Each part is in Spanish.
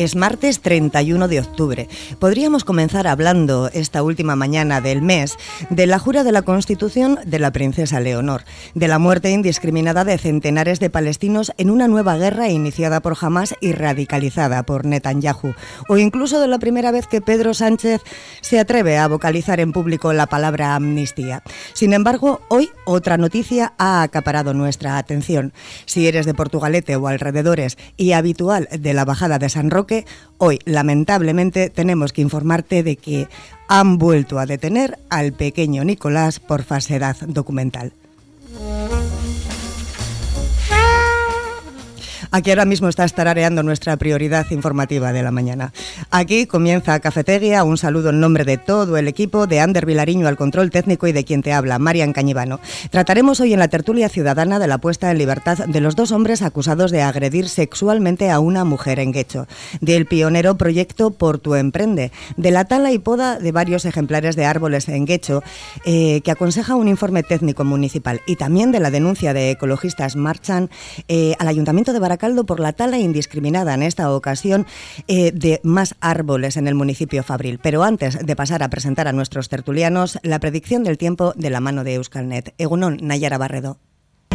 Es martes 31 de octubre. Podríamos comenzar hablando esta última mañana del mes de la jura de la Constitución de la princesa Leonor, de la muerte indiscriminada de centenares de palestinos en una nueva guerra iniciada por Hamas y radicalizada por Netanyahu, o incluso de la primera vez que Pedro Sánchez se atreve a vocalizar en público la palabra amnistía. Sin embargo, hoy otra noticia ha acaparado nuestra atención. Si eres de Portugalete o alrededores y habitual de la bajada de San Roque, hoy lamentablemente tenemos que informarte de que han vuelto a detener al pequeño Nicolás por falsedad documental. Aquí ahora mismo está estarareando nuestra prioridad informativa de la mañana. Aquí comienza Cafetería. Un saludo en nombre de todo el equipo, de Ander Vilariño al control técnico y de quien te habla, Marian Cañivano. Trataremos hoy en la tertulia ciudadana de la puesta en libertad de los dos hombres acusados de agredir sexualmente a una mujer en Guecho, del pionero proyecto Por tu Emprende, de la tala y poda de varios ejemplares de árboles en Guecho, eh, que aconseja un informe técnico municipal, y también de la denuncia de ecologistas Marchan eh, al Ayuntamiento de Baracaldo Caldo por la tala indiscriminada en esta ocasión eh, de más árboles en el municipio Fabril. Pero antes de pasar a presentar a nuestros tertulianos, la predicción del tiempo de la mano de Euskalnet. Egunon, Nayara Barredo.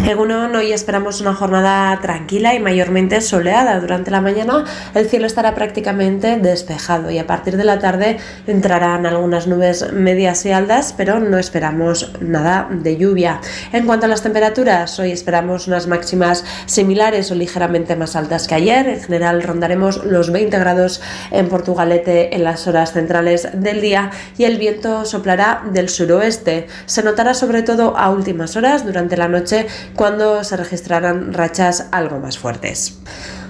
Egunon, hoy esperamos una jornada tranquila y mayormente soleada. Durante la mañana el cielo estará prácticamente despejado y a partir de la tarde entrarán algunas nubes medias y altas, pero no esperamos nada de lluvia. En cuanto a las temperaturas, hoy esperamos unas máximas similares o ligeramente más altas que ayer. En general rondaremos los 20 grados en Portugalete en las horas centrales del día y el viento soplará del suroeste. Se notará sobre todo a últimas horas durante la noche cuando se registrarán rachas algo más fuertes.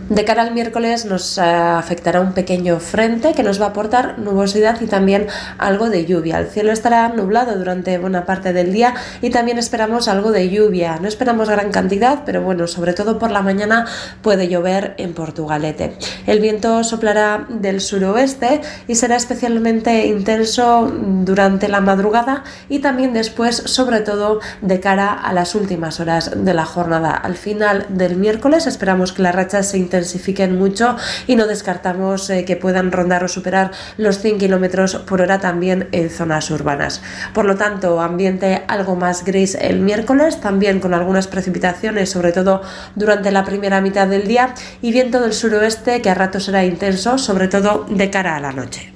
De cara al miércoles nos eh, afectará un pequeño frente que nos va a aportar nubosidad y también algo de lluvia. El cielo estará nublado durante buena parte del día y también esperamos algo de lluvia. No esperamos gran cantidad, pero bueno, sobre todo por la mañana puede llover en Portugalete. El viento soplará del suroeste y será especialmente intenso durante la madrugada y también después, sobre todo de cara a las últimas horas de la jornada. Al final del miércoles esperamos que las rachas se intensifiquen mucho y no descartamos eh, que puedan rondar o superar los 100 kilómetros por hora también en zonas urbanas. Por lo tanto, ambiente algo más gris el miércoles, también con algunas precipitaciones, sobre todo durante la primera mitad del día, y viento del suroeste que a ratos será intenso, sobre todo de cara a la noche.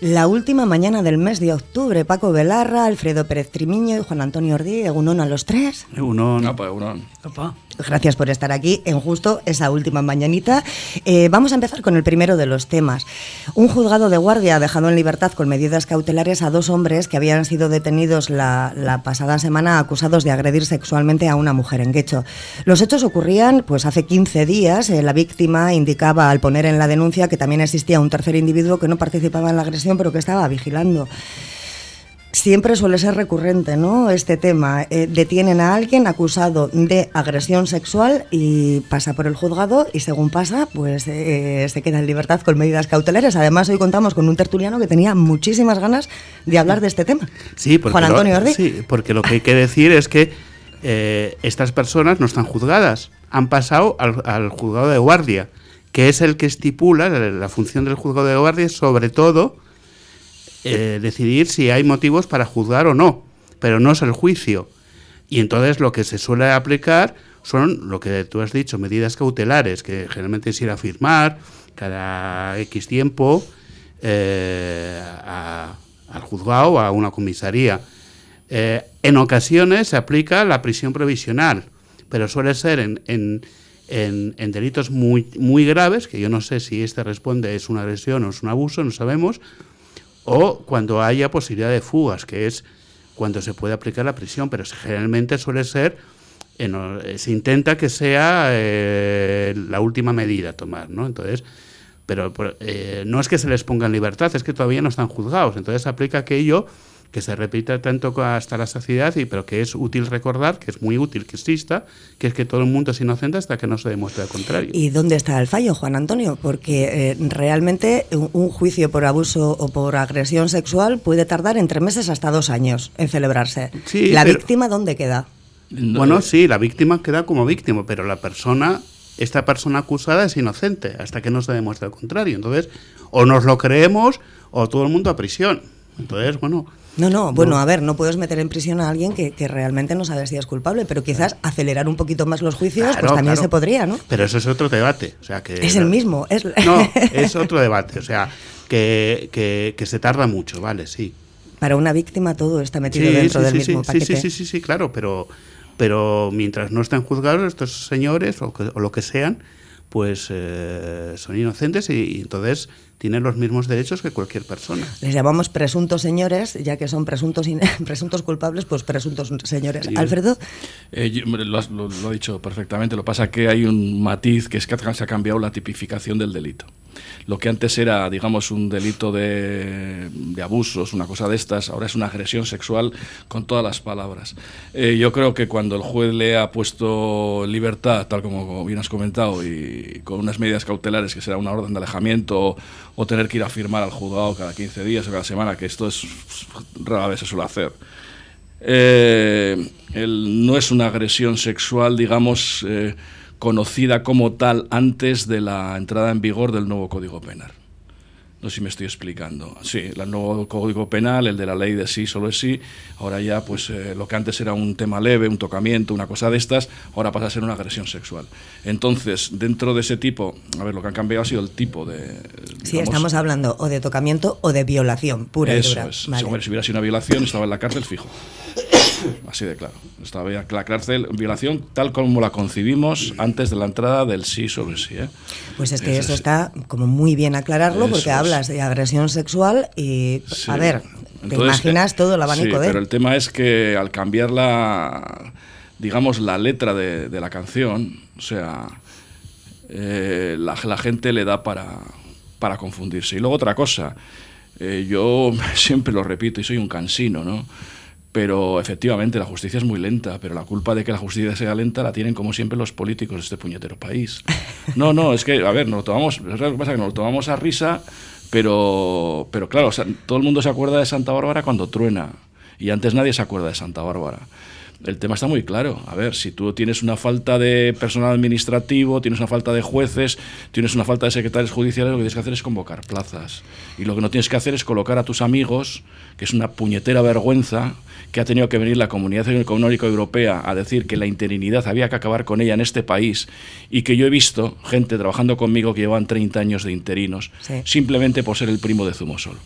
La última mañana del mes de octubre, Paco Velarra, Alfredo Pérez Trimiño y Juan Antonio Ordí, Egunon a los tres. Egunon. Apa, Egunon. Apa. Gracias por estar aquí en justo esa última mañanita. Eh, vamos a empezar con el primero de los temas. Un juzgado de guardia ha dejado en libertad con medidas cautelares a dos hombres que habían sido detenidos la, la pasada semana acusados de agredir sexualmente a una mujer en Quecho. Los hechos ocurrían pues hace 15 días. Eh, la víctima indicaba al poner en la denuncia que también existía un tercer individuo que no participaba en la agresión pero que estaba vigilando. Siempre suele ser recurrente, ¿no? Este tema. Eh, detienen a alguien acusado de agresión sexual y pasa por el juzgado y según pasa, pues eh, se queda en libertad con medidas cautelares. Además, hoy contamos con un tertuliano que tenía muchísimas ganas de hablar de este tema. Sí, porque Juan Antonio lo, Ordi. sí, porque lo que hay que decir es que eh, estas personas no están juzgadas, han pasado al, al, juzgado de guardia, que es el que estipula la, la función del juzgado de guardia, sobre todo eh, decidir si hay motivos para juzgar o no, pero no es el juicio. Y entonces lo que se suele aplicar son lo que tú has dicho, medidas cautelares, que generalmente es ir a firmar cada X tiempo eh, a, al juzgado o a una comisaría. Eh, en ocasiones se aplica la prisión provisional, pero suele ser en, en, en, en, delitos muy, muy graves, que yo no sé si este responde es una agresión o es un abuso, no sabemos, o cuando haya posibilidad de fugas, que es cuando se puede aplicar la prisión, pero generalmente suele ser, eh, se intenta que sea eh, la última medida a tomar, ¿no? Entonces, pero eh, no es que se les ponga en libertad, es que todavía no están juzgados. Entonces aplica aquello que se repita tanto hasta la saciedad, y, pero que es útil recordar, que es muy útil que exista, que es que todo el mundo es inocente hasta que no se demuestre lo contrario. ¿Y dónde está el fallo, Juan Antonio? Porque eh, realmente un, juicio por abuso o por agresión sexual puede tardar entre meses hasta dos años en celebrarse. ¿La víctima dónde queda? Bueno, sí, la víctima queda como víctima, pero la persona esta persona acusada es inocente hasta que no se demuestre lo contrario. Entonces, o nos lo creemos o todo el mundo a prisión. Entonces, bueno, no, no, bueno, a ver, no puedes meter en prisión a alguien que, realmente no sabe si es culpable, pero quizás acelerar un poquito más los juicios, pues también se podría, ¿no? Pero eso es otro debate. O sea, que es el mismo. Es... No, es otro debate. O sea, que, que, se tarda mucho, vale, sí. Para una víctima todo está metido dentro del mismo paquete. Sí, sí, sí, sí, claro, pero, pero mientras no estén juzgados estos señores o, o lo que sean, pues eh, son inocentes y, entonces tienen los mismos derechos que cualquier persona. Les llamamos presuntos señores, ya que son presuntos, presuntos culpables, pues presuntos señores. Alfredo. Eh, lo, lo, he dicho perfectamente, lo que pasa es que hay un matiz que es que se ha cambiado la tipificación del delito lo que antes era, digamos, un delito de, abusos, una cosa de estas, ahora es una agresión sexual con todas las palabras. Eh, yo creo que cuando el juez le ha puesto libertad, tal como bien has comentado, y con unas medidas cautelares, que será una orden de alejamiento o, tener que ir a firmar al juzgado cada 15 días o cada semana, que esto es rara vez se suele hacer. Eh, no es una agresión sexual, digamos, eh, conocida como tal antes de la entrada en vigor del nuevo Código Penal. No sé si me estoy explicando. Sí, el nuevo Código Penal, el de la ley de sí, solo es sí, ahora ya pues eh, lo que antes era un tema leve, un tocamiento, una cosa de estas, ahora pasa a ser una agresión sexual. Entonces, dentro de ese tipo, a ver, lo que han cambiado ha sido el tipo de... sí, estamos hablando o de tocamiento o de violación pura y dura. Es. si hubiera sido una violación, estaba en la cárcel fijo. Así de claro. Estaba la cárcel, violación tal como la concibimos antes de la entrada del sí sobre sí. ¿eh? Pues es que eso está como muy bien aclararlo porque hablas de agresión sexual y, a ver, te imaginas todo el abanico sí, de... Pero el tema es que al cambiar la, digamos, la letra de, la canción, o sea, eh, la, gente le da para, para confundirse. Y luego otra cosa, eh, yo siempre lo repito y soy un cansino, ¿no? Pero efectivamente la justicia es muy lenta, pero la culpa de que la justicia sea lenta la tienen como siempre los políticos de este puñetero país. No, no, es que, a ver, nos lo tomamos, lo que pasa que nos lo tomamos a risa, pero, pero claro, todo el mundo se acuerda de Santa Bárbara cuando truena, y antes nadie se acuerda de Santa Bárbara el tema está muy claro. A ver, si tú tienes una falta de personal administrativo, tienes una falta de jueces, tienes una falta de secretarios judiciales, lo que tienes que hacer es convocar plazas. Y lo que no tienes que hacer es colocar a tus amigos, que es una puñetera vergüenza, que ha tenido que venir la Comunidad Económica Europea a decir que la interinidad había que acabar con ella en este país y que yo he visto gente trabajando conmigo que llevan 30 años de interinos, simplemente por ser el primo de Zumosol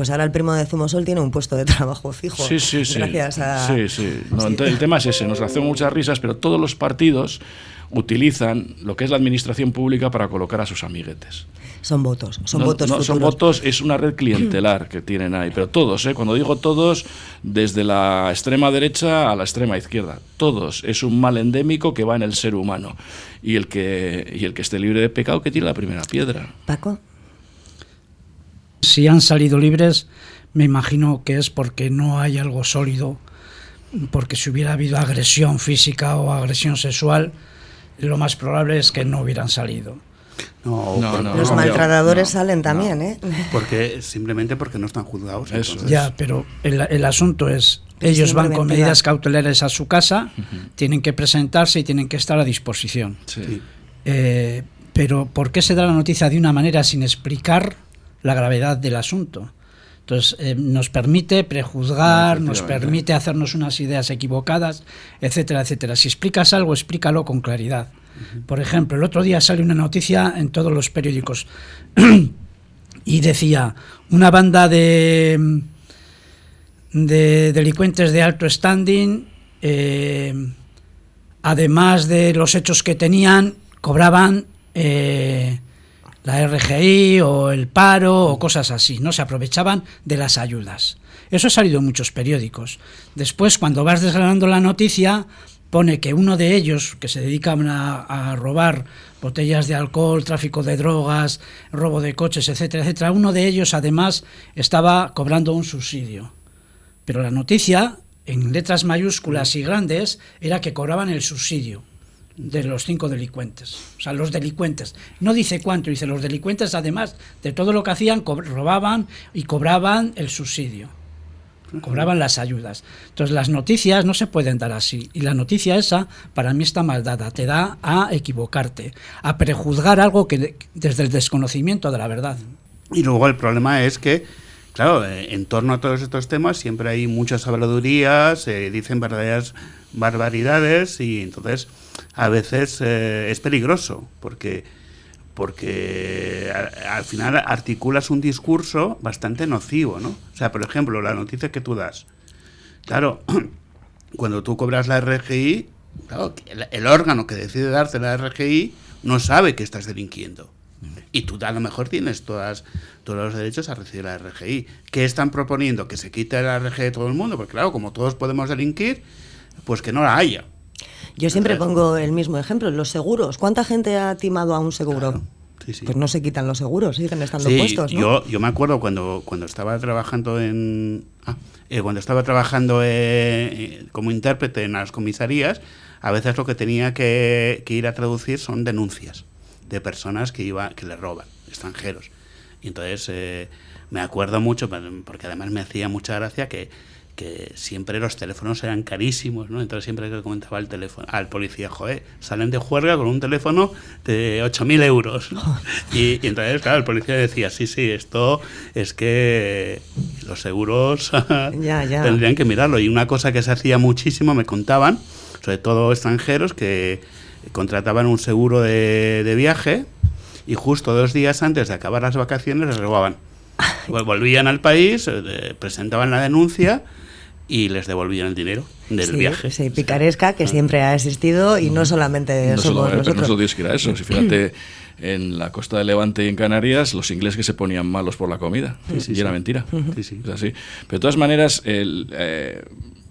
pues ahora el primo de Zumosol tiene un puesto de trabajo fijo. Sí, sí, sí. Gracias a... Sí, sí. el tema es ese, nos hacen muchas risas, pero todos los partidos utilizan lo que es la administración pública para colocar a sus amiguetes. Son votos, son votos no, son votos, es una red clientelar que tienen ahí, pero todos, ¿eh? cuando digo todos, desde la extrema derecha a la extrema izquierda, todos, es un mal endémico que va en el ser humano y el que, y el que esté libre de pecado que tiene la primera piedra. Paco si han salido libres, me imagino que es porque no hay algo sólido, porque si hubiera habido agresión física o agresión sexual, lo más probable es que no hubieran salido. No, los maltratadores salen también, ¿eh? Porque simplemente porque no están juzgados. Ya, pero el, asunto es, ellos van con medidas cautelares a su casa, tienen que presentarse y tienen que estar a disposición. Eh, pero ¿por qué se da la noticia de una manera sin explicar? La gravedad del asunto. Entonces, eh, nos permite prejuzgar, nos permite hacernos unas ideas equivocadas, etcétera, etcétera. Si explicas algo, explícalo con claridad. Por ejemplo, el otro día salió una noticia en todos los periódicos y decía, una banda de, de delincuentes de alto standing, eh, además de los hechos que tenían, cobraban... Eh, la RGI o el paro o cosas así, ¿no? Se aprovechaban de las ayudas. Eso ha salido en muchos periódicos. Después, cuando vas desgranando la noticia, pone que uno de ellos, que se dedicaban a, robar botellas de alcohol, tráfico de drogas, robo de coches, etcétera, etcétera, uno de ellos además estaba cobrando un subsidio. Pero la noticia, en letras mayúsculas y grandes, era que cobraban el subsidio de los cinco delincuentes. O sea, los delincuentes. No dice cuánto, dice los delincuentes, además de todo lo que hacían, robaban y cobraban el subsidio cobraban las ayudas. Entonces las noticias no se pueden dar así. Y la noticia esa para mí está mal dada. Te da a equivocarte, a prejuzgar algo que desde el desconocimiento de la verdad. Y luego el problema es que, claro, eh, en torno a todos estos temas siempre hay muchas habladurías, se dicen verdaderas barbaridades y entonces a veces eh, es peligroso porque porque al final articulas un discurso bastante nocivo, ¿no? O sea, por ejemplo, la noticia que tú das. Claro, cuando tú cobras la RGI, claro, el, órgano que decide darte la RGI no sabe que estás delinquiendo. Y tú a lo mejor tienes todas, todos los derechos a recibir la RGI. ¿Qué están proponiendo? Que se quite la RGI de todo el mundo, porque claro, como todos podemos delinquir, pues que no la haya. Yo siempre pongo el mismo ejemplo, los seguros. ¿Cuánta gente ha timado a un seguro? Pues no se quitan los seguros, siguen estando puestos. Yo, yo me acuerdo cuando, cuando estaba trabajando en. Ah, eh, cuando estaba trabajando eh, como intérprete en las comisarías, a veces lo que tenía que, ir a traducir son denuncias de personas que, iba, que le roban, extranjeros. Y entonces eh, me acuerdo mucho, porque además me hacía mucha gracia que que siempre los teléfonos eran carísimos, ¿no? Entonces siempre que comentaba al teléfono, al policía, joder, salen de juerga con un teléfono de 8.000 euros. Y, entonces, claro, el policía decía, sí, sí, esto es que los seguros tendrían que mirarlo. Y una cosa que se hacía muchísimo, me contaban, sobre todo extranjeros, que contrataban un seguro de, de viaje y justo dos días antes de acabar las vacaciones les robaban. Volvían al país, eh, presentaban la denuncia y les devolvían el dinero del viaje. Sí, picaresca que ah. siempre ha existido y no solamente no somos nosotros. no solo tienes que ir a eso. Si fíjate, en la costa de Levante y en Canarias, los ingleses que se ponían malos por la comida. y era mentira. Es así. Pero de todas maneras, el, eh,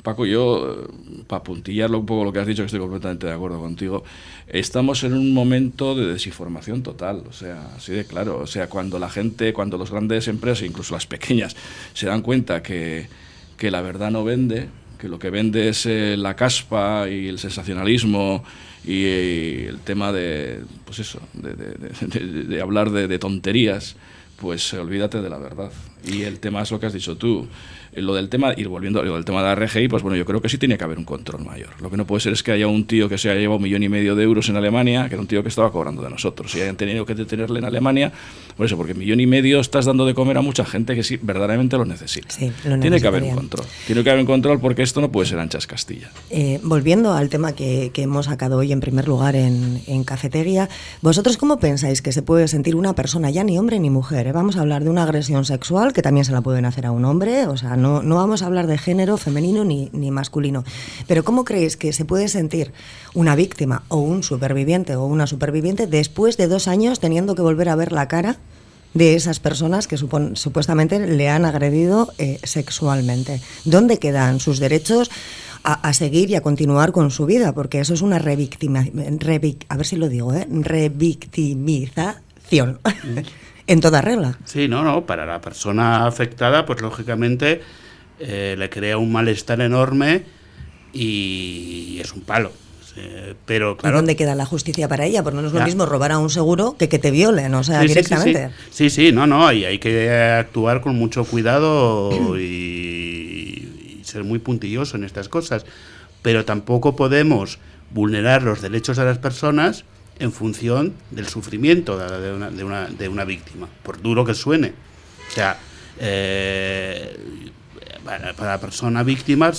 Paco, yo, para puntillarlo un poco lo que has dicho, que estoy completamente de acuerdo contigo, estamos en un momento de desinformación total, o sea, así de claro. O sea, cuando la gente, cuando las grandes empresas, incluso las pequeñas, se dan cuenta que que la verdad no vende, que lo que vende es eh, la caspa y el sensacionalismo y, el tema de, pues eso, de, hablar de, tonterías, pues olvídate de la verdad. Y el tema es lo que has dicho tú. Eh, lo del tema, ir volviendo lo del tema de la RGI, pues bueno, yo creo que sí tiene que haber un control mayor. Lo que no puede ser es que haya un tío que se haya llevado un millón y medio de euros en Alemania, que era un tío que estaba cobrando de nosotros, y hayan tenido que detenerle en Alemania, por eso, porque millón y medio estás dando de comer a mucha gente que sí verdaderamente lo necesita. tiene que haber un control. Tiene que haber un control porque esto no puede ser anchas Castilla. Eh, volviendo al tema que, hemos sacado hoy en primer lugar en, en, cafetería, ¿vosotros cómo pensáis que se puede sentir una persona, ya ni hombre ni mujer? Eh? Vamos a hablar de una agresión sexual que también se la pueden hacer a un hombre, o sea, no, no vamos a hablar de género femenino ni, ni masculino. Pero ¿cómo creéis que se puede sentir una víctima o un superviviente o una superviviente después de dos años teniendo que volver a ver la cara de esas personas que supuestamente le han agredido eh, sexualmente? ¿Dónde quedan sus derechos? A, seguir y a continuar con su vida, porque eso es una revictima, a ver si lo digo, ¿eh? revictimización. En toda regla. Sí, no, no, para la persona afectada, pues lógicamente eh, le crea un malestar enorme y es un palo. pero claro, ¿Y dónde queda la justicia para ella? Porque no es lo mismo robar a un seguro que que te violen, o sea, directamente. Sí sí, no, no, y hay que actuar con mucho cuidado y, y ser muy puntilloso en estas cosas. Pero tampoco podemos vulnerar los derechos de las personas en función del sufrimiento de una, de una, de una víctima, por duro que suene. O sea, eh, para, la persona víctima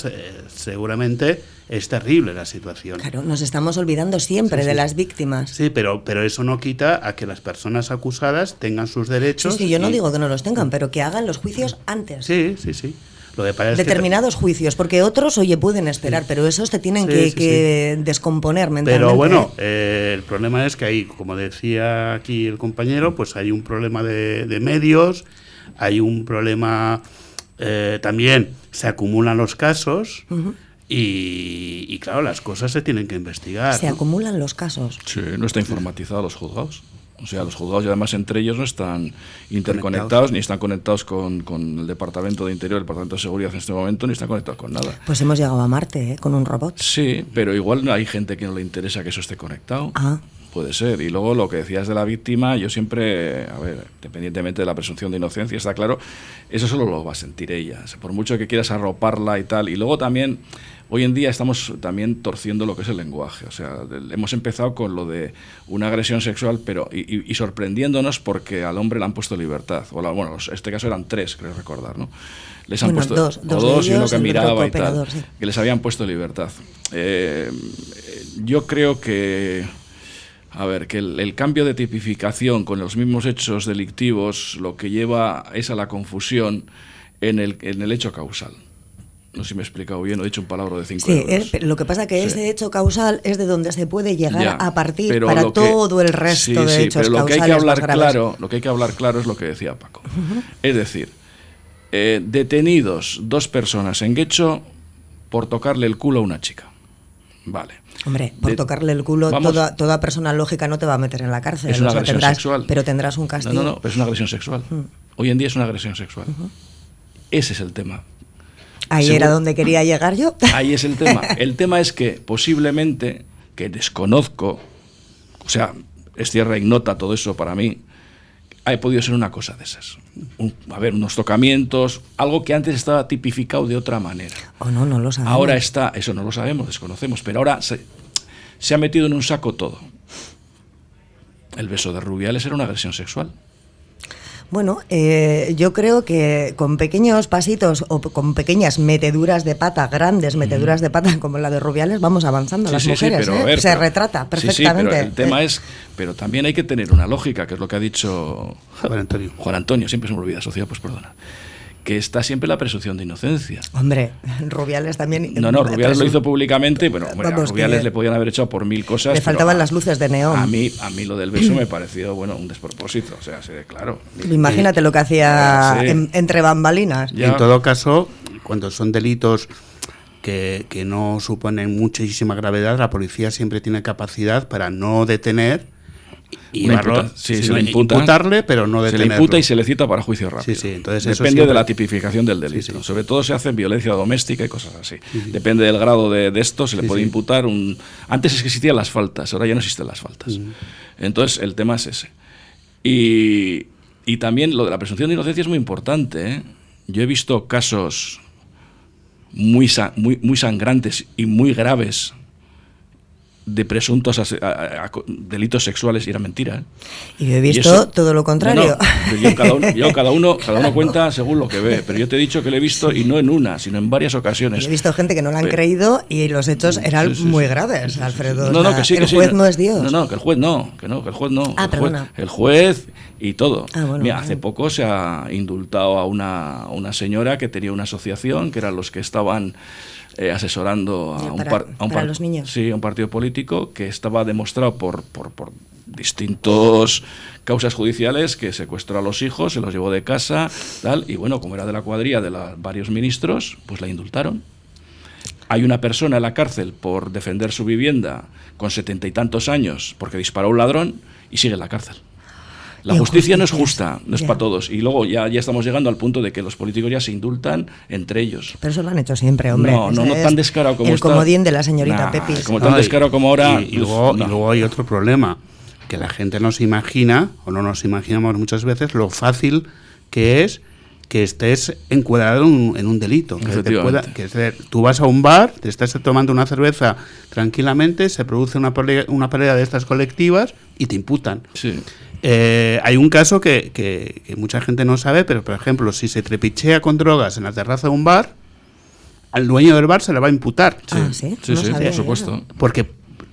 seguramente es terrible la situación. Claro, nos estamos olvidando siempre de las víctimas. Sí, pero, pero eso no quita a que las personas acusadas tengan sus derechos. Sí, yo no digo que no los tengan, pero que hagan los juicios antes. Sí, sí, sí determinados juicios, porque otros, oye, pueden esperar, pero esos te tienen que, descomponer mentalmente. Pero bueno, eh, el problema es que hay, como decía aquí el compañero, pues hay un problema de, medios, hay un problema eh, también, se acumulan los casos. Y, claro, las cosas se tienen que investigar. Se acumulan los casos. Sí, no está informatizado los juzgados. O sea, los juzgados y además entre ellos no están interconectados, ni están conectados con, con, el Departamento de Interior, el Departamento de Seguridad en este momento, ni están conectados con nada. Pues hemos llegado a Marte, ¿eh? Con un robot. Sí, pero igual hay gente que no le interesa que eso esté conectado. Ah. Puede ser. Y luego lo que decías de la víctima, yo siempre, a ver, independientemente de la presunción de inocencia, está claro, eso solo lo va a sentir ella. Por mucho que quieras arroparla y tal. Y luego también Hoy en día estamos también torciendo lo que es el lenguaje. O sea, hemos empezado con lo de una agresión sexual, pero y, sorprendiéndonos porque al hombre le han puesto libertad. O bueno, en este caso eran tres, creo recordar, ¿no? Les han puesto dos, dos, y uno que miraba y tal, que les habían puesto libertad. Eh, yo creo que a ver, que el, el, cambio de tipificación con los mismos hechos delictivos lo que lleva es a la confusión en el, en el hecho causal. No sé si me he explicado bien, he dicho un palabra de cinco sí, lo que pasa es que ese hecho causal es de donde se puede llegar a partir para todo el resto de hechos pero lo que hay que hablar claro, lo que hay que hablar claro es lo que decía Paco. Es decir, eh, detenidos dos personas en Guecho por tocarle el culo a una chica. Vale. Hombre, por tocarle el culo, toda, toda, persona lógica no te va a meter en la cárcel. Es una agresión sexual. Pero tendrás un castigo. No, no, no, pero es una agresión sexual. Hoy en día es una agresión sexual. Ese es el tema. Ahí era donde quería llegar yo. Ahí es el tema. El tema es que posiblemente, que desconozco, o sea, es tierra ignota todo eso para mí, ha podido ser una cosa de esas. a ver, unos tocamientos, algo que antes estaba tipificado de otra manera. O no, no lo sabemos. Ahora está, eso no lo sabemos, desconocemos, pero ahora se, se ha metido en un saco todo. El beso de Rubiales era una agresión sexual. Bueno, eh, yo creo que con pequeños pasitos o con pequeñas meteduras de pata, grandes meteduras de pata como la de Rubiales, vamos avanzando las mujeres. ¿eh? Se retrata perfectamente. pero el tema es, pero también hay que tener una lógica, que es lo que ha dicho Juan Antonio. Juan Antonio, siempre se me olvida, sociedad, pues perdona que está siempre la presunción de inocencia. Hombre, Rubiales también. No, no, Rubiales lo hizo públicamente, bueno, a Rubiales le podían haber echado por mil cosas. Le faltaban las luces de neón. A mí, a mí lo del beso me pareció, bueno, un despropósito, o sea, claro. Imagínate lo que hacía entre bambalinas. En todo caso, cuando son delitos que, que no suponen muchísima gravedad, la policía siempre tiene capacidad para no detener y se le imputa, imputarle, pero no detenerlo. Se le imputa y se le cita para juicio rápido. Sí, entonces Depende de la tipificación del delito. Sobre todo se hace en violencia doméstica y cosas así. Depende del grado de, esto, se le puede imputar un... Antes es que existían las faltas, ahora ya no existen las faltas. Entonces el tema es ese. Y, y, también lo de la presunción de inocencia es muy importante. ¿eh? Yo he visto casos muy, muy, muy sangrantes y muy graves de presuntos delitos sexuales y era mentira. ¿eh? Y yo he visto todo lo contrario. yo, cada uno, cada, uno, cuenta según lo que ve, pero yo te he dicho que lo he visto y no en una, sino en varias ocasiones. he visto gente que no lo han creído y los hechos eran muy graves, Alfredo. No, no, que sí, el juez no es Dios. No, no, que el juez no, que no, que el juez no. Ah, el, juez, el juez y todo. Ah, Mira, hace poco se ha indultado a una, una señora que tenía una asociación, que eran los que estaban eh, asesorando a, un, a los niños. Sí, a un partido político que estaba demostrado por, por, por distintos causas judiciales que secuestró a los hijos, se los llevó de casa, tal, y bueno, como era de la cuadrilla de varios ministros, pues la indultaron. Hay una persona en la cárcel por defender su vivienda con setenta y tantos años porque disparó a un ladrón y sigue en la cárcel. La justicia no es justa, no es para todos. Y luego ya, ya estamos llegando al punto de que los políticos ya se indultan entre ellos. Pero eso lo han hecho siempre, hombre. No, no, no tan descarado como El comodín de la señorita Pepis. Como tan descarado como ahora. Y, luego, y luego hay otro problema, que la gente no se imagina, o no nos imaginamos muchas veces, lo fácil que es que estés encuadrado en un, delito. Que, tú vas a un bar, te estás tomando una cerveza tranquilamente, se produce una pelea, una pelea de estas colectivas y te imputan. Sí. Eh, hay un caso que, que, mucha gente no sabe, pero por ejemplo, si se trepichea con drogas en la terraza de un bar, al dueño del bar se le va a imputar. Sí, ah, sí, sí, por supuesto. Porque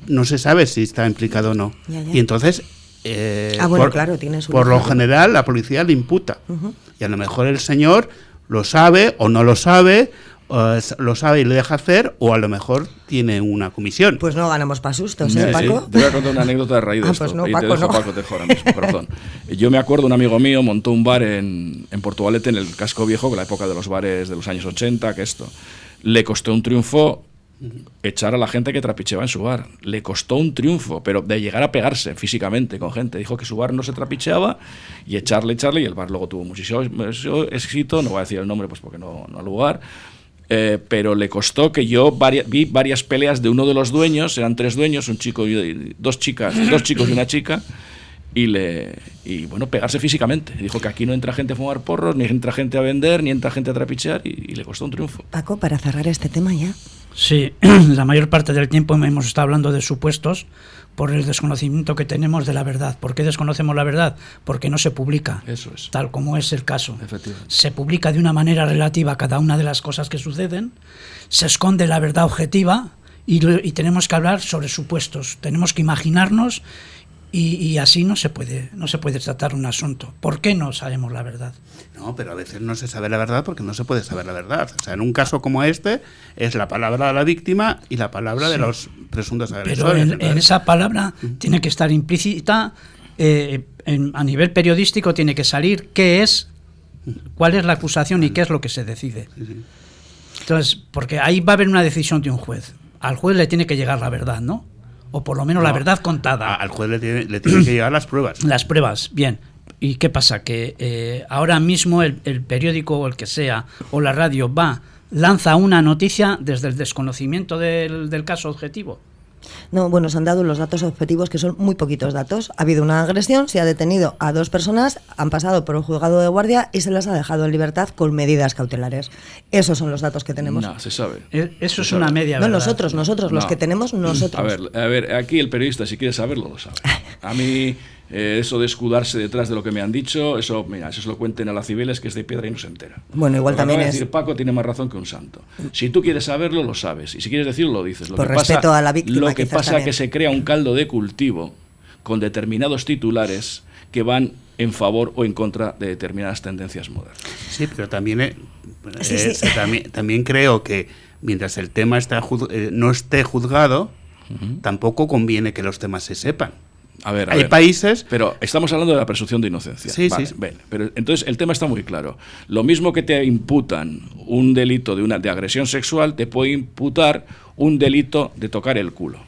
no se sabe si está implicado o no. Y entonces, eh, ah, bueno, claro, tiene por lo general, la policía le imputa. Y a lo mejor el señor lo sabe o no lo sabe, lo sabe y lo deja hacer, o a lo mejor tiene una comisión. Pues no ganamos para sustos, ¿eh, Paco? Te voy a contar una anécdota de raíz de ah, pues esto. no, Paco, te dejo, Paco, te ahora mismo, perdón. Yo me acuerdo, un amigo mío montó un bar en, en Portugalete, en el casco viejo, con la época de los bares de los años 80, que esto. Le costó un triunfo echar a la gente que trapicheaba en su bar. Le costó un triunfo, pero de llegar a pegarse físicamente con gente. Dijo que su bar no se trapicheaba y echarle, echarle, y el bar luego tuvo muchísimo éxito, no voy a decir el nombre pues porque no, no lugar. Eh, pero le costó que yo vi varias peleas de uno de los dueños, eran tres dueños, un chico y dos chicas, dos chicos y una chica, y le y bueno pegarse físicamente. Dijo que aquí no entra gente a fumar porros ni entra gente a vender ni entra gente a trapichear y, le costó un triunfo. Paco para cerrar este tema ya. Sí la mayor parte del tiempo hemos estado hablando de supuestos por el desconocimiento que tenemos de la verdad. ¿por qué desconocemos la verdad? porque no se publica eso es. tal como es el caso. Se publica de una manera relativa a cada una de las cosas que suceden se esconde la verdad objetiva y, y tenemos que hablar sobre supuestos. Tenemos que imaginarnos y, así no se puede no se puede tratar un asunto. ¿Por qué no sabemos la verdad? No, pero a veces no se sabe la verdad porque no se puede saber la verdad. O sea, en un caso como este es la palabra de la víctima y la palabra de los presuntos agresores. Pero en, esa palabra tiene que estar implícita eh, a nivel periodístico tiene que salir qué es, cuál es la acusación y qué es lo que se decide. Entonces, porque ahí va a haber una decisión de un juez. Al juez le tiene que llegar la verdad, ¿no? O por lo menos la verdad contada. Al juez le, tiene, le tienen que llegar las pruebas. Las pruebas, bien. ¿Y qué pasa? Que eh, ahora mismo el, el, periódico o el que sea, o la radio va, lanza una noticia desde el desconocimiento del, del caso objetivo. No, bueno, se han dado los datos objetivos, que son muy poquitos datos. Ha habido una agresión, se ha detenido a dos personas, han pasado por un juzgado de guardia y se les ha dejado en libertad con medidas cautelares. Esos son los datos que tenemos. No, se sabe. Eh, eso es una media. No, nosotros, nosotros, los que tenemos nosotros. A ver, a ver, aquí el periodista, si quiere saberlo, lo sabe. A mí eh, eso de escudarse detrás de lo que me han dicho, eso, mira, eso se lo cuenten a la Cibeles, que es de piedra y no se entera. Bueno, igual también es... decir Paco tiene más razón que un santo. Si tú quieres saberlo, lo sabes. Y si quieres decirlo, lo dices. Lo Por que respeto pasa, a la víctima. Lo que pasa es que se crea un caldo de cultivo con determinados titulares que van en favor o en contra de determinadas tendencias modernas. Sí, pero también, eh, eh, también, también, creo que mientras el tema está no esté juzgado, tampoco conviene que los temas se sepan. A ver, hay países. Pero estamos hablando de la presunción de inocencia. Sí, sí. pero entonces el tema está muy claro. Lo mismo que te imputan un delito de, una, de agresión sexual, te puede imputar un delito de tocar el culo.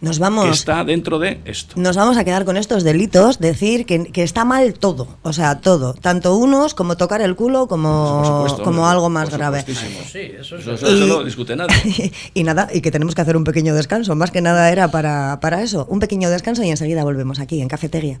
Nos vamos, que está dentro de esto. Nos vamos a quedar con estos delitos, decir que, está mal todo, o sea, todo, tanto unos como tocar el culo como, como algo más grave. Sí, eso, eso, no discute nadie. y nada, y que tenemos que hacer un pequeño descanso, más que nada era para, para eso, un pequeño descanso y enseguida volvemos aquí en Cafetería.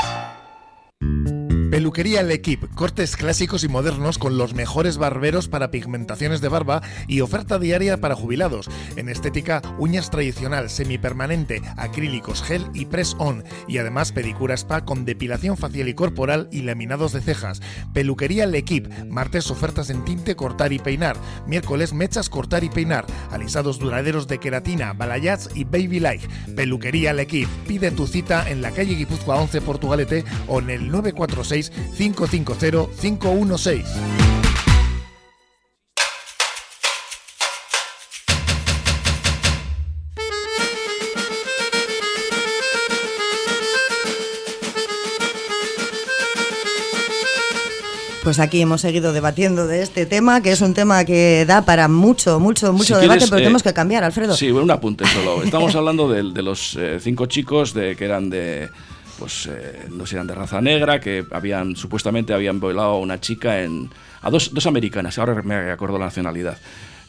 Peluquería L'Equipe, cortes clásicos y modernos con los mejores barberos para pigmentaciones de barba y oferta diaria para jubilados. En estética, uñas tradicional, semipermanente, acrílicos, gel y press-on. Y además pedicura spa con depilación facial y corporal y laminados de cejas. Peluquería L'Equipe, martes ofertas en tinte, cortar y peinar. Miércoles mechas, cortar y peinar. Alisados duraderos de queratina, balayage y baby life. Peluquería L'Equipe. Pide tu cita en la calle Guipúzcoa 11 Portugalete o en el 946 550 516. Pues aquí hemos seguido debatiendo de este tema, que es un tema que da para mucho, mucho, mucho debate, pero tenemos eh, que cambiar, Alfredo. Sí, un apunte solo. Estamos hablando de, los eh, cinco chicos de, que eran de pues eh, no sé, eran de raza negra, que habían supuestamente habían violado a una chica en a dos, dos americanas, ahora me acuerdo la nacionalidad.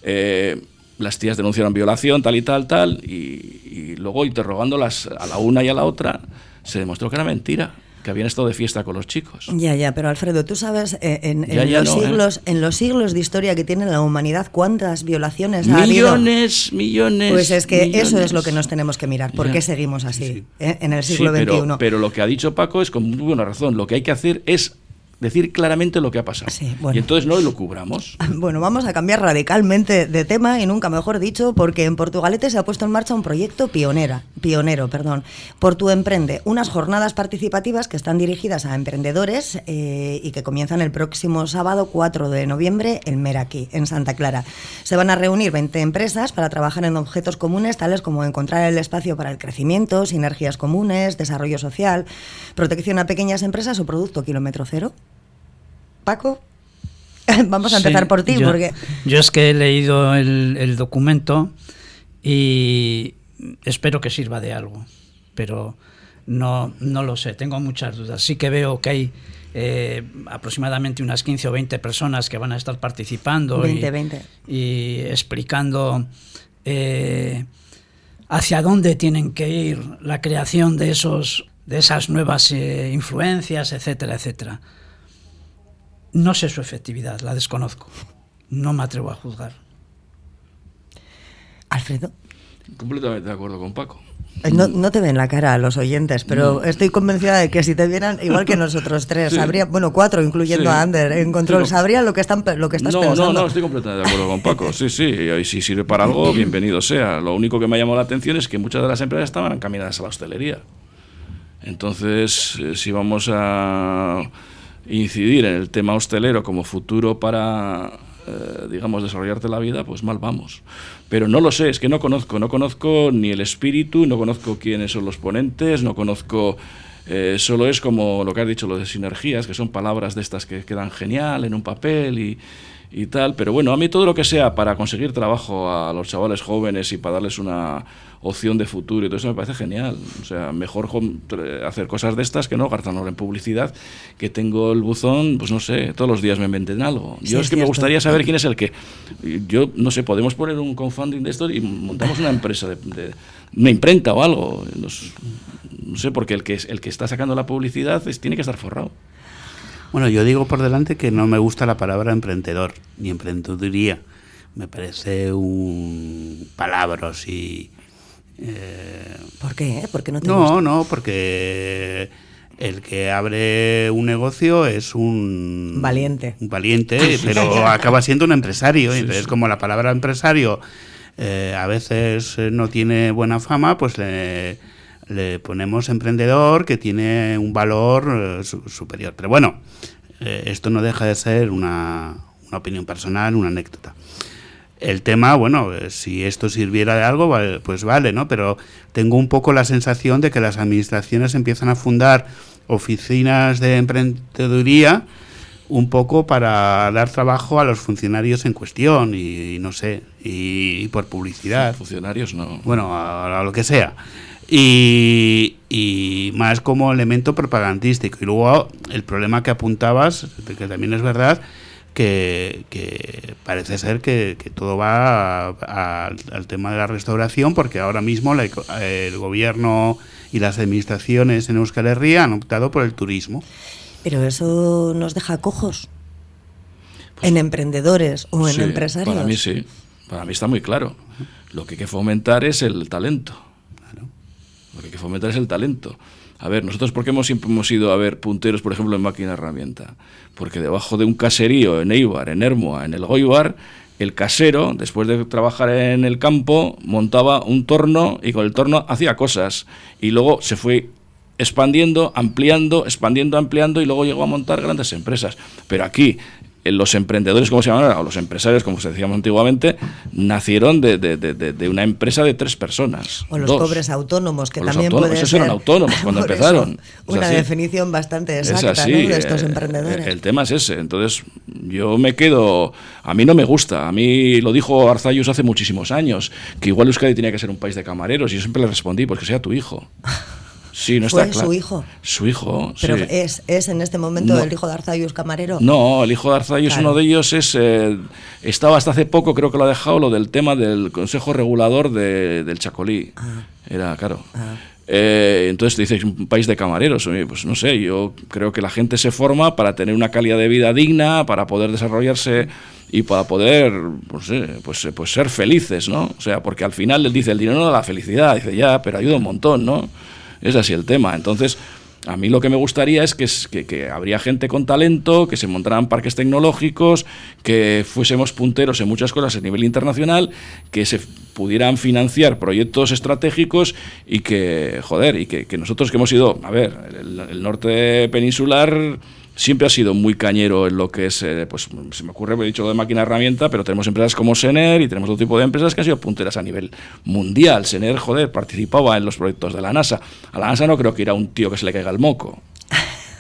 Eh, las tías denunciaron violación, tal y tal, tal, y, luego interrogándolas a la una y a la otra, se demostró que era mentira que habían estado de fiesta con los chicos. Ya, ya, pero Alfredo, tú sabes, eh, en, los siglos, en los siglos de historia que tiene la humanidad, ¿cuántas violaciones ha habido? Millones, millones. Pues es que eso es lo que nos tenemos que mirar. ¿Por qué seguimos así eh, en el siglo XXI? Pero, pero, lo que ha dicho Paco es con muy buena razón. Lo que hay que hacer es decir claramente lo que ha pasado. Y entonces no lo cubramos. Bueno, vamos a cambiar radicalmente de tema y nunca mejor dicho, porque en Portugalete se ha puesto en marcha un proyecto pionera, pionero, perdón, por tu emprende, unas jornadas participativas que están dirigidas a emprendedores eh, y que comienzan el próximo sábado 4 de noviembre en Meraki, en Santa Clara. Se van a reunir 20 empresas para trabajar en objetos comunes tales como encontrar el espacio para el crecimiento, sinergias comunes, desarrollo social, protección a pequeñas empresas o producto kilómetro cero. Paco, vamos a empezar por ti. Yo, porque... yo es que he leído el, documento y espero que sirva de algo, pero no, no lo sé, tengo muchas dudas. Sí que veo que hay eh, aproximadamente unas 15 o 20 personas que van a estar participando y, explicando eh, hacia dónde tienen que ir la creación de, esos, de esas nuevas eh, influencias, etcétera, etcétera. No sé su efectividad, la desconozco. No me atrevo a juzgar. Alfredo. Completamente de acuerdo con Paco. Eh, no, te ven la cara a los oyentes, pero estoy convencida de que si te vieran, igual que nosotros tres, habría, bueno, cuatro, incluyendo a Ander en control, sabrían lo que, están, lo que estás pensando. No, no, estoy completamente de acuerdo con Paco. Sí, sí, y si sirve para algo, bienvenido sea. Lo único que me ha llamado la atención es que muchas de las empresas estaban encaminadas a la hostelería. Entonces, eh, si vamos a incidir en el tema hostelero como futuro para, eh, digamos, desarrollarte la vida, pues mal vamos. Pero no lo sé, es que no conozco, no conozco ni el espíritu, no conozco quiénes son los ponentes, no conozco... Eh, solo es como lo que has dicho, lo de sinergias, que son palabras de estas que quedan genial en un papel y, y tal. Pero bueno, a mí todo lo que sea para conseguir trabajo a los chavales jóvenes y para darles una opción de futuro y todo eso me parece genial. O sea, mejor hacer cosas de estas que no gastarnos en publicidad, que tengo el buzón, pues no sé, todos los días me inventen algo. Yo es, que me gustaría saber quién es el que. Yo no sé, podemos poner un crowdfunding de esto y montamos una empresa, de, una imprenta o algo. No, sé, porque el que, el que está sacando la publicidad es, tiene que estar forrado. Bueno, yo digo por delante que no me gusta la palabra emprendedor ni emprendeduría. Me parece un palabra así. Eh, ¿Por qué? ¿Por qué no te No, no, porque el que abre un negocio es un valiente, un valiente, pero acaba siendo un empresario. entonces, como la palabra empresario eh, a veces no tiene buena fama, pues le, le ponemos emprendedor que tiene un valor eh, superior. Pero bueno, eh, esto no deja de ser una, una, opinión personal, una anécdota. El tema, bueno, eh, si esto sirviera de algo, pues vale, ¿no? Pero tengo un poco la sensación de que las administraciones empiezan a fundar oficinas de emprendeduría un poco para dar trabajo a los funcionarios en cuestión y, no sé, y, por publicidad. funcionarios no. Bueno, a, lo que sea y, más como elemento propagandístico. Y luego el problema que apuntabas, que también es verdad, que, parece ser que, todo va al tema de la restauración, porque ahora mismo el gobierno y las administraciones en Euskal Herria han optado por el turismo. Pero eso nos deja cojos pues en emprendedores o en empresarios. Para mí sí, para mí está muy claro. Lo que hay que fomentar es el talento lo que hay que fomentar es el talento. A ver, nosotros, ¿por qué hemos, siempre hemos ido a ver punteros, por ejemplo, en máquina herramienta? Porque debajo de un caserío en Eibar, en Hermoa, en el Goibar, el casero, después de trabajar en el campo, montaba un torno y con el torno hacía cosas. Y luego se fue expandiendo, ampliando, expandiendo, ampliando y luego llegó a montar grandes empresas. Pero aquí los emprendedores, como se llaman ahora, o los empresarios, como se decíamos antiguamente, nacieron de, de, de, una empresa de tres personas. O los pobres autónomos, que también pueden Esos eran autónomos cuando empezaron. una definición bastante exacta de estos eh, emprendedores. El tema es ese. Entonces, yo me quedo... A mí no me gusta. A mí lo dijo Arzayus hace muchísimos años, que igual Euskadi tenía que ser un país de camareros. Y yo siempre le respondí, pues que sea tu hijo. Sí, no está su hijo. Su hijo, Pero es, es en este momento el hijo de Arzayus Camarero. No, el hijo de Arzayus, uno de ellos es. Eh, estaba hasta hace poco, creo que lo ha dejado, lo del tema del Consejo Regulador de, del Chacolí. Ah. Era, claro. Ah. Eh, entonces te dices, un país de camareros. Pues no sé, yo creo que la gente se forma para tener una calidad de vida digna, para poder desarrollarse y para poder pues, pues, pues ser felices, ¿no? O sea, porque al final él dice, el dinero no da la felicidad, dice, ya, pero ayuda un montón, ¿no? Es así el tema. Entonces, a mí lo que me gustaría es que, que, habría gente con talento, que se montaran parques tecnológicos, que fuésemos punteros en muchas cosas a nivel internacional, que se pudieran financiar proyectos estratégicos y que, joder, y que, nosotros que hemos ido, a ver, el norte peninsular siempre ha sido muy cañero en lo que es, eh, pues se me ocurre, he dicho de máquina herramienta, pero tenemos empresas como Sener y tenemos otro tipo de empresas que han sido punteras a nivel mundial. Sener, joder, participaba en los proyectos de la NASA. A la NASA no creo que irá un tío que se le caiga el moco.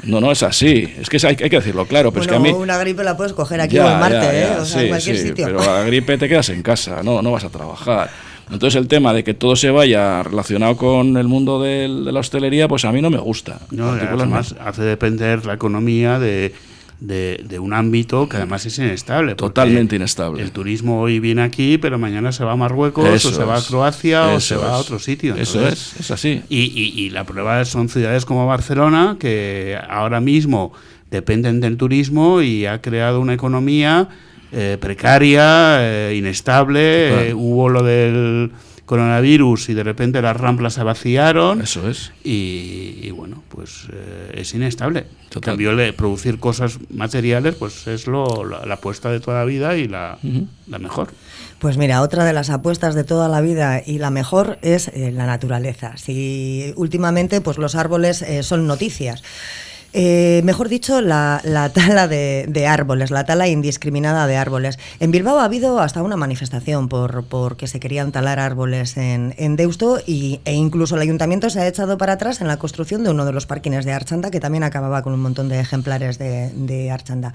No, no es así. Es que hay, que decirlo claro. Pero que a mí... una gripe la puedes coger aquí o en Marte, ¿eh? O sea, en cualquier sitio. Pero la gripe te quedas en casa, no, no vas a trabajar. Entonces el tema de que todo se vaya relacionado con el mundo de la hostelería, pues a mí no me gusta. No, además hace depender la economía de, un ámbito que además es inestable. Totalmente inestable. El turismo hoy viene aquí, pero mañana se va a Marruecos, o se va a Croacia, o se va a otro sitio. Eso es, es así. Y, y, la prueba son ciudades como Barcelona, que ahora mismo dependen del turismo y ha creado una economía eh, precaria, eh, inestable. Eh, hubo lo del coronavirus y de repente las ramplas se vaciaron. Eso es. Y, bueno, pues es inestable. En cambio, de producir cosas materiales, pues es lo, la, apuesta de toda la vida y la, la, mejor. Pues mira, otra de las apuestas de toda la vida y la mejor es la naturaleza. Si últimamente, pues los árboles son noticias. Eh, mejor dicho, la, tala de, árboles, la tala indiscriminada de árboles. En Bilbao ha habido hasta una manifestación por, que se querían talar árboles en, Deusto y, e incluso el ayuntamiento se ha echado para atrás en la construcción de uno de los parkings de Archanda, que también acababa con un montón de ejemplares de, Archanda.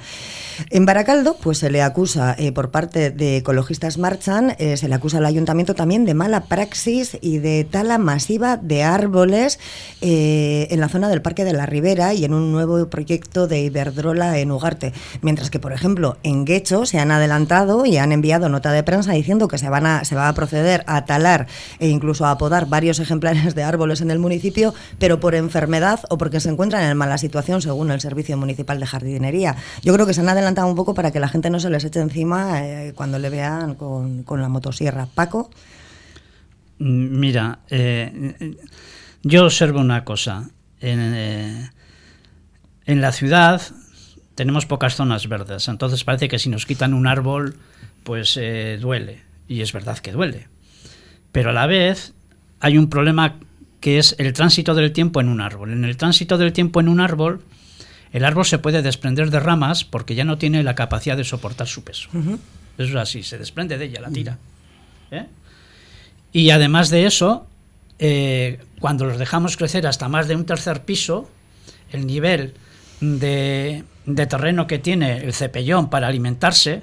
En Baracaldo, pues se le acusa eh, por parte de Ecologistas Marchan, eh, se le acusa al ayuntamiento también de mala praxis y de tala masiva de árboles en la zona del Parque de la Ribera y en un nuevo proyecto de Iberdrola en Ugarte. Mientras que, por ejemplo, en Guecho se han adelantado y han enviado nota de prensa diciendo que se, van a, se va a proceder a talar e incluso a podar varios ejemplares de árboles en el municipio, pero por enfermedad o porque se encuentran en mala situación según el Servicio Municipal de Jardinería. Yo creo que se han adelantado un poco para que la gente no se les eche encima eh, cuando le vean con, la motosierra. Paco. Mm, mira, eh, yo observo una cosa. En, eh, en la ciudad tenemos pocas zonas verdes, entonces parece que si nos quitan un árbol, pues eh, duele. Y es verdad que duele. Pero a la vez hay un problema que es el tránsito del tiempo en un árbol. En el tránsito del tiempo en un árbol, el árbol se puede desprender de ramas porque ya no tiene la capacidad de soportar su peso. Eso es así, se desprende de ella, la tira. ¿eh? Y además de eso, eh, cuando los dejamos crecer hasta más de un tercer piso, el nivel de, terreno que tiene el cepellón para alimentarse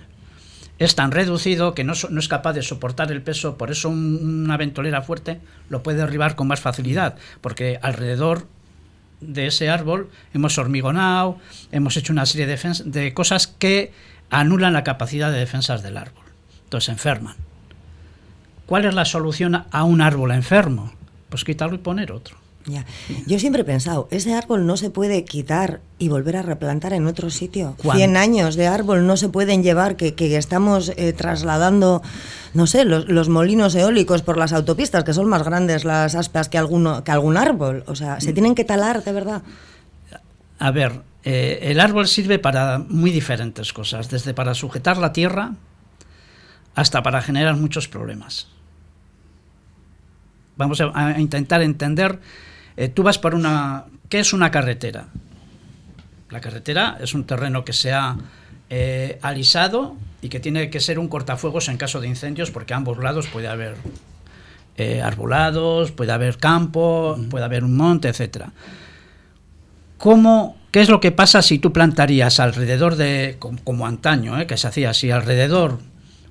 es tan reducido que no, no, es capaz de soportar el peso, por eso una ventolera fuerte lo puede derribar con más facilidad, porque alrededor de ese árbol hemos hormigonado, hemos hecho una serie de, de cosas que anulan la capacidad de defensas del árbol. Entonces enferman. ¿Cuál es la solución a un árbol enfermo? Pues quitarlo y poner otro. Yo siempre he pensado, ese árbol no se puede quitar y volver a replantar en otro sitio. 100 años de árbol no se pueden llevar, que, estamos eh, trasladando, no sé, los, molinos eólicos por las autopistas, que son más grandes las aspas que, alguno, que algún árbol. O sea, se tienen que talar de verdad. A ver, eh, el árbol sirve para muy diferentes cosas, desde para sujetar la tierra hasta para generar muchos problemas. Vamos a intentar entender eh, tú vas por una... ¿Qué es una carretera? La carretera es un terreno que se ha eh, alisado y que tiene que ser un cortafuegos en caso de incendios porque a ambos lados puede haber eh, arbolados, puede haber campo, puede haber un monte, etc. ¿Cómo, ¿Qué es lo que pasa si tú plantarías alrededor de, como, antaño, que se hacía así, alrededor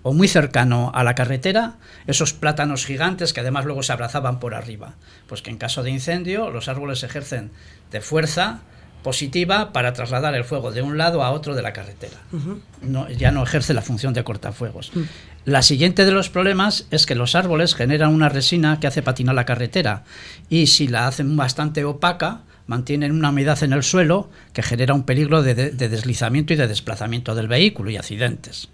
o muy cercano a la carretera esos plátanos gigantes que además luego se abrazaban por arriba. Pues que en caso de incendio los árboles ejercen de fuerza positiva para trasladar el fuego de un lado a otro de la carretera. no, ya no ejerce la función de cortafuegos. Mm. La siguiente de los problemas es que los árboles generan una resina que hace patinar la carretera y si la hacen bastante opaca, mantienen una humedad en el suelo que genera un peligro de, deslizamiento y de desplazamiento del vehículo y accidentes.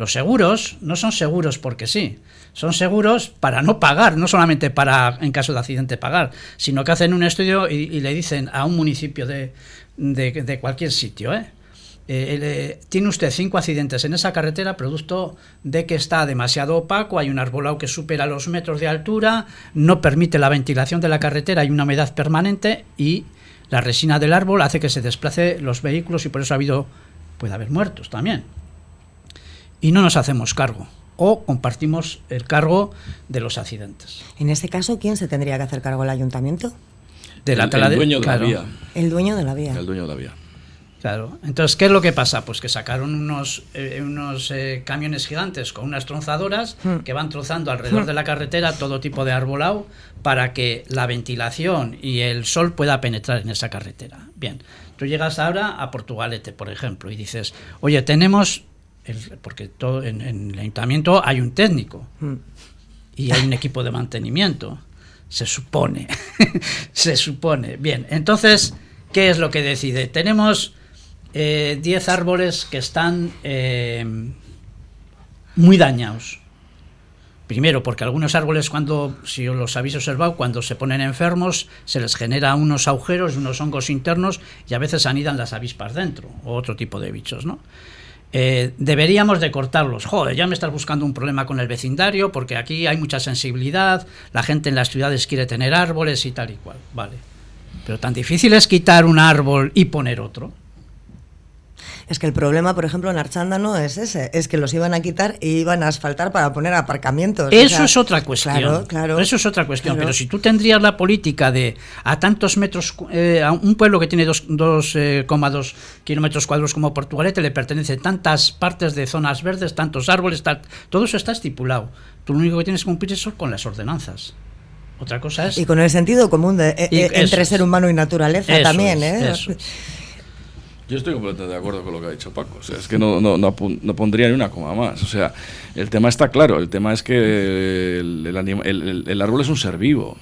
Los seguros no son seguros porque sí, son seguros para no pagar, no solamente para en caso de accidente pagar, sino que hacen un estudio y, le dicen a un municipio de, de cualquier sitio, ¿eh? Eh, eh, tiene usted cinco accidentes en esa carretera producto de que está demasiado opaco, hay un arbolado que supera los metros de altura, no permite la ventilación de la carretera, hay una humedad permanente y la resina del árbol hace que se desplace los vehículos y por eso ha habido, puede haber muertos también. Y no nos hacemos cargo o compartimos el cargo de los accidentes. En ese caso, ¿quién se tendría que hacer cargo? ¿El ayuntamiento? De la, el, dueño de la vía. El dueño de la vía. El dueño de la vía. Claro. Entonces, ¿qué es lo que pasa? Pues que sacaron unos, eh, unos eh, camiones gigantes con unas tronzadoras hmm. que van trozando alrededor de la carretera todo tipo de arbolado para que la ventilación y el sol pueda penetrar en esa carretera. Bien, tú llegas ahora a Portugalete, por ejemplo, y dices, oye, tenemos, porque todo, en, en, el ayuntamiento hay un técnico hmm. y hay un equipo de mantenimiento, se supone, se supone. Bien, entonces, ¿qué es lo que decide? Tenemos 10 eh, árboles que están eh, muy dañados. Primero, porque algunos árboles, cuando, si os los habéis observado, cuando se ponen enfermos, se les genera unos agujeros, unos hongos internos y a veces anidan las avispas dentro, o otro tipo de bichos, ¿no? Eh, deberíamos de cortarlos. Joder, ya me estás buscando un problema con el vecindario porque aquí hay mucha sensibilidad, la gente en las ciudades quiere tener árboles y tal y cual. Vale. Pero tan difícil es quitar un árbol y poner otro. Es que el problema, por ejemplo, en Archanda no es ese, es que los iban a quitar y iban a asfaltar para poner aparcamientos. Eso es otra cuestión. Claro, claro. Eso es otra cuestión. Pero si tú tendrías la política de a tantos metros, eh, a un pueblo que tiene 2,2 eh, kilómetros cuadrados como Portugalete le pertenece tantas partes de zonas verdes, tantos árboles, todo eso está estipulado. Tú lo único que tienes que cumplir es con las ordenanzas. Otra cosa es. Y con el sentido común de, eh, entre ser humano y naturaleza también, ¿eh? Yo estoy completamente de acuerdo con lo que ha dicho Paco. O sea, es que no, no, no, no, pondría ni una coma más. O sea, el tema está claro. El tema es que el, el, el, árbol es un ser vivo.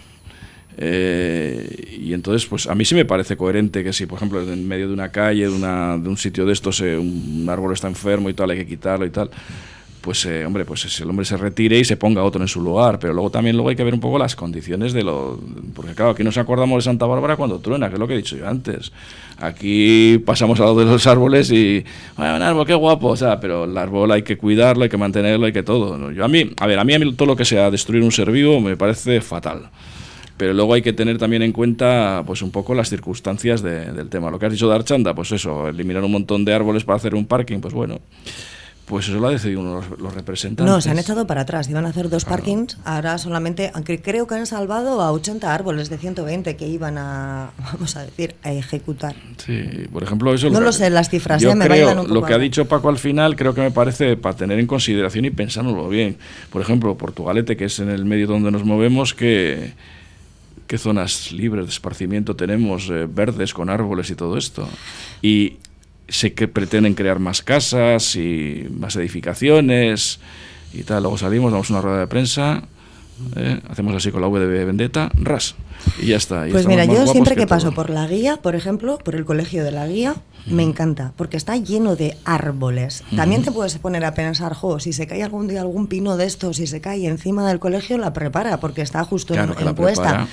Eh, y entonces, pues a mí sí me parece coherente que si, por ejemplo, en medio de una calle, de, una, de un sitio de estos, eh, un árbol está enfermo y tal, hay que quitarlo y tal pues eh, hombre, pues el hombre se retire y se ponga otro en su lugar, pero luego también luego hay que ver un poco las condiciones de lo porque claro, aquí nos acordamos de Santa Bárbara cuando truena, que es lo que he dicho yo antes. Aquí pasamos a lado de los árboles y bueno, un árbol qué guapo, o sea, pero el árbol hay que cuidarlo, hay que mantenerlo, hay que todo. Yo a mí, a ver, a mí, todo lo que sea destruir un ser vivo me parece fatal pero luego hay que tener también en cuenta pues un poco las circunstancias del tema. Lo que has dicho de pues eso, eliminar un montón de árboles para hacer un parking, pues bueno, pues eso lo ha decidido uno los, los representantes. No, se han echado para atrás. Iban a hacer dos parkings. Ahora solamente, aunque creo que han salvado a 80 árboles de 120 que iban a, vamos a decir, a ejecutar. Sí, por ejemplo, eso. No lo, sé, las cifras yo ya me creo, un poco Lo que ha dicho Paco al final, creo que me parece para tener en consideración y pensándolo bien. Por ejemplo, Portugalete, que es en el medio donde nos movemos, que qué zonas libres de esparcimiento tenemos, eh, verdes con árboles y todo esto. Y sé que pretenden crear más casas y más edificaciones y tal. Luego salimos, damos una rueda de prensa, ¿eh? hacemos así con la V de Vendetta, ras, y ya está. pues mira, yo siempre que, paso por la guía, por ejemplo, por el colegio de la guía, me encanta, porque está lleno de árboles. También te puedes poner a pensar, jo, si se cae algún día algún pino de estos, si se cae encima del colegio, la prepara, porque está justo en, en puesta.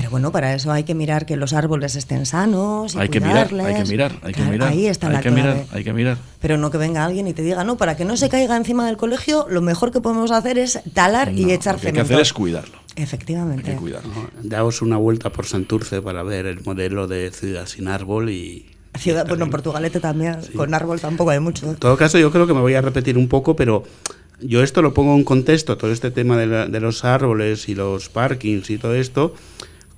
Pero bueno, para eso hay que mirar que los árboles estén sanos. Y hay que mirar, hay que mirar, hay que mirar. Ahí está hay la que mirar, hay que mirar. Pero no que venga alguien y te diga, no, para que no se caiga encima del colegio, lo mejor que podemos hacer es talar y echar cemento. Lo que hay que hacer es cuidarlo. Efectivamente. Hay que cuidarlo. daos una vuelta por Santurce para ver el modelo de ciudad sin árbol y Ciudad, bueno, en Portugalete también, con árbol tampoco hay mucho. En todo caso, yo creo que me voy a repetir un poco, pero yo esto lo pongo en contexto, todo este tema de, de los árboles y los parkings y todo esto,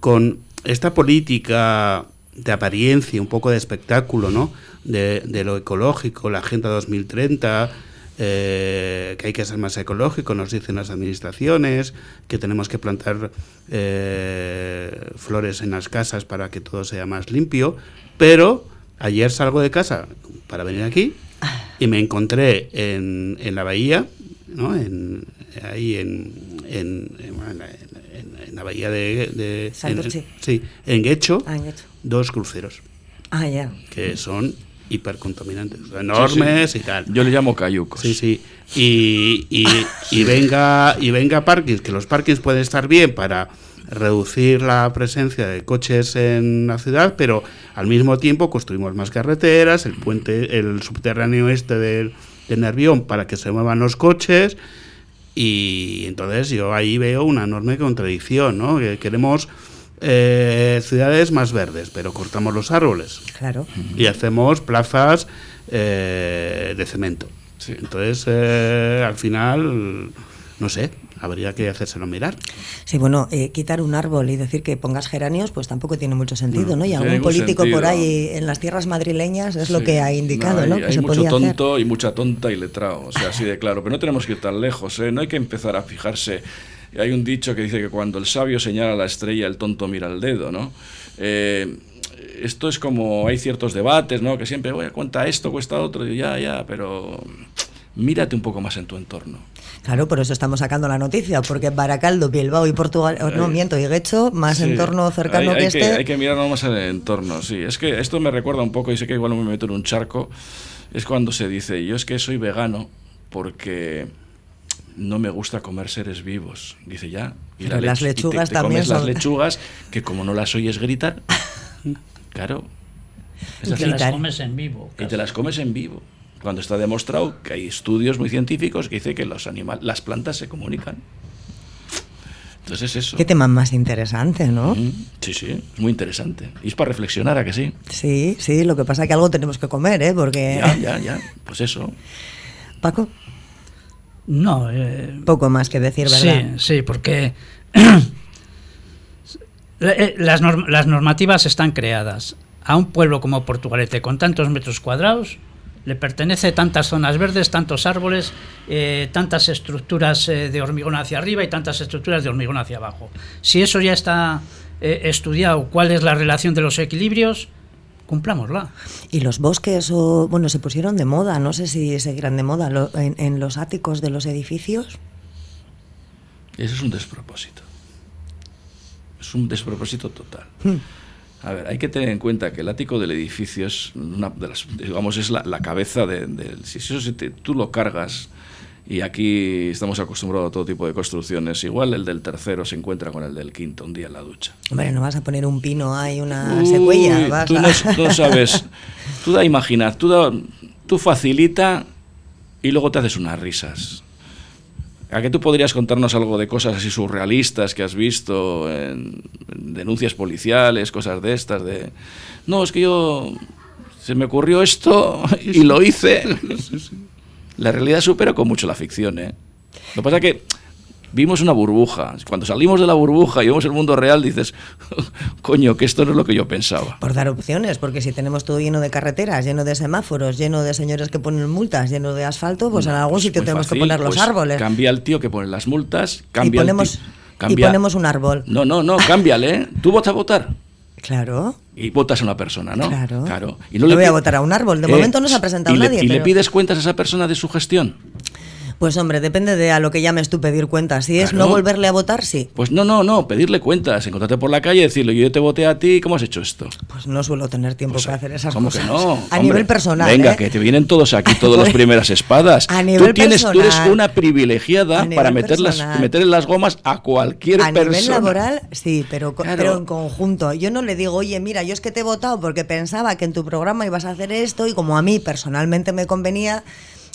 con esta política de apariencia, un poco de espectáculo, ¿no? De, lo ecológico, la Agenda 2030, eh, que hay que ser más ecológico, nos dicen las administraciones, que tenemos que plantar eh, flores en las casas para que todo sea más limpio, pero ayer salgo de casa para venir aquí y me encontré en, en la bahía ¿no? En, ahí en, en, en, la bahía de... de sí, en Guecho, ah, dos cruceros. Ah, ya. Que son hipercontaminantes, enormes y tal. Yo le llamo cayucos. Sí, sí. Y, y, y venga y venga parkings, que los parkings pueden estar bien para reducir la presencia de coches en la ciudad, pero al mismo tiempo construimos más carreteras, el puente, el subterráneo este del, de Nervión para que se muevan los coches y entonces yo ahí veo una enorme contradicción, ¿no? Que queremos eh, ciudades más verdes, pero cortamos los árboles. Claro. Y hacemos plazas eh, de cemento. Entonces, eh, al final, no sé, habría que hacérselo mirar. Sí, bueno, eh, quitar un árbol y decir que pongas geranios, pues tampoco tiene mucho sentido, ¿no? Y algún político por ahí en las tierras madrileñas es lo que ha indicado, ¿no? Hay, que mucho tonto y mucha tonta y letrado, o sea, así de claro. Pero no tenemos que ir tan lejos, ¿eh? No hay que empezar a fijarse. Hay un dicho que dice que cuando el sabio señala la estrella, el tonto mira el dedo, ¿no? Eh, esto es como hay ciertos debates, ¿no? Que siempre, oye, cuenta esto, cuesta otro, y ya, ya, pero mírate un poco más en tu entorno. Claro, por eso estamos sacando la noticia, porque Baracaldo, Bilbao y Portugal, no miento, y Guecho, más entorno cercano que, este. hay que mirarnos más en el entorno, sí. Es que esto me recuerda un poco, y sé que igual me meto en un charco, es cuando se dice, yo es que soy vegano porque no me gusta comer seres vivos. Dice ya. Y las lechugas también las lechugas, que como no las oyes gritar, claro. y te las comes en vivo. Y te las comes en vivo cuando está demostrado que hay estudios muy científicos que dicen que los animales, las plantas se comunican. Entonces es eso. Qué tema más interesante, ¿no? Sí, sí, es muy interesante. Y es para reflexionar, ¿a que sí? Sí, sí, lo que pasa es que algo tenemos que comer, ¿eh? Porque... Ya, ya, ya, pues eso. Paco. No. Eh... Poco más que decir, ¿verdad? Sí, sí, porque eh, las normativas están creadas. A un pueblo como Portugalete, con tantos metros cuadrados, le pertenece tantas zonas verdes, tantos árboles, eh, tantas estructuras eh, de hormigón hacia arriba y tantas estructuras de hormigón hacia abajo. Si eso ya está eh, estudiado, cuál es la relación de los equilibrios, cumplámosla. Y los bosques, o, bueno, se pusieron de moda, no sé si seguirán de moda, en, los áticos de los edificios. Eso es un despropósito. Es un despropósito total. Hmm. A ver, hay que tener en cuenta que el ático del edificio es una de las, digamos, es la, cabeza del... De, si eso tú lo cargas, y aquí estamos acostumbrados a todo tipo de construcciones, igual el del tercero se encuentra con el del quinto un día en la ducha. Hombre, no vas a poner un pino ahí, una secuella. tú, no, sabes, tú da imaginar, tú, da, tú facilita y luego te haces unas risas. ¿A qué tú podrías contarnos algo de cosas así surrealistas que has visto en, denuncias policiales, cosas de estas? De, no, es que yo se me ocurrió esto y lo hice. La realidad supera con mucho la ficción, ¿eh? Lo que pasa es que vimos una burbuja. Cuando salimos de la burbuja y vemos el mundo real, dices, coño, que esto no es lo que yo pensaba. Por dar opciones, porque si tenemos todo lleno de carreteras, lleno de semáforos, lleno de señores que ponen multas, lleno de asfalto, pues en algún sitio tenemos que poner los pues árboles. Cambia el tío que pone las multas, cambia y ponemos, y ponemos un árbol. No, no, no, cámbiale. ¿eh? ¿Tú vas a votar? Claro. Y votas a una persona, ¿no? Claro. claro. Y no, le voy a votar a un árbol. De momento no se ha presentado nadie. ¿Y le pides cuentas a esa persona de su gestión? Pues hombre, depende de a lo que llames tú pedir cuentas. Si es no volverle a votar, sí. Pues no, no, no, pedirle cuentas, encontrarte por la calle y decirle, yo te voté a ti, ¿cómo has hecho esto? Pues no suelo tener tiempo pues, para hacer esas ¿cómo cosas. Que no? A nivel personal. Venga, ¿eh? que te vienen todos aquí, todas las primeras espadas. A nivel tú tienes, personal. Tú eres una privilegiada para meterlas, meterle las gomas a cualquier persona. A nivel laboral, sí, pero, pero en conjunto. Yo no le digo, oye, mira, yo es que te he votado porque pensaba que en tu programa ibas a hacer esto y como a mí personalmente me convenía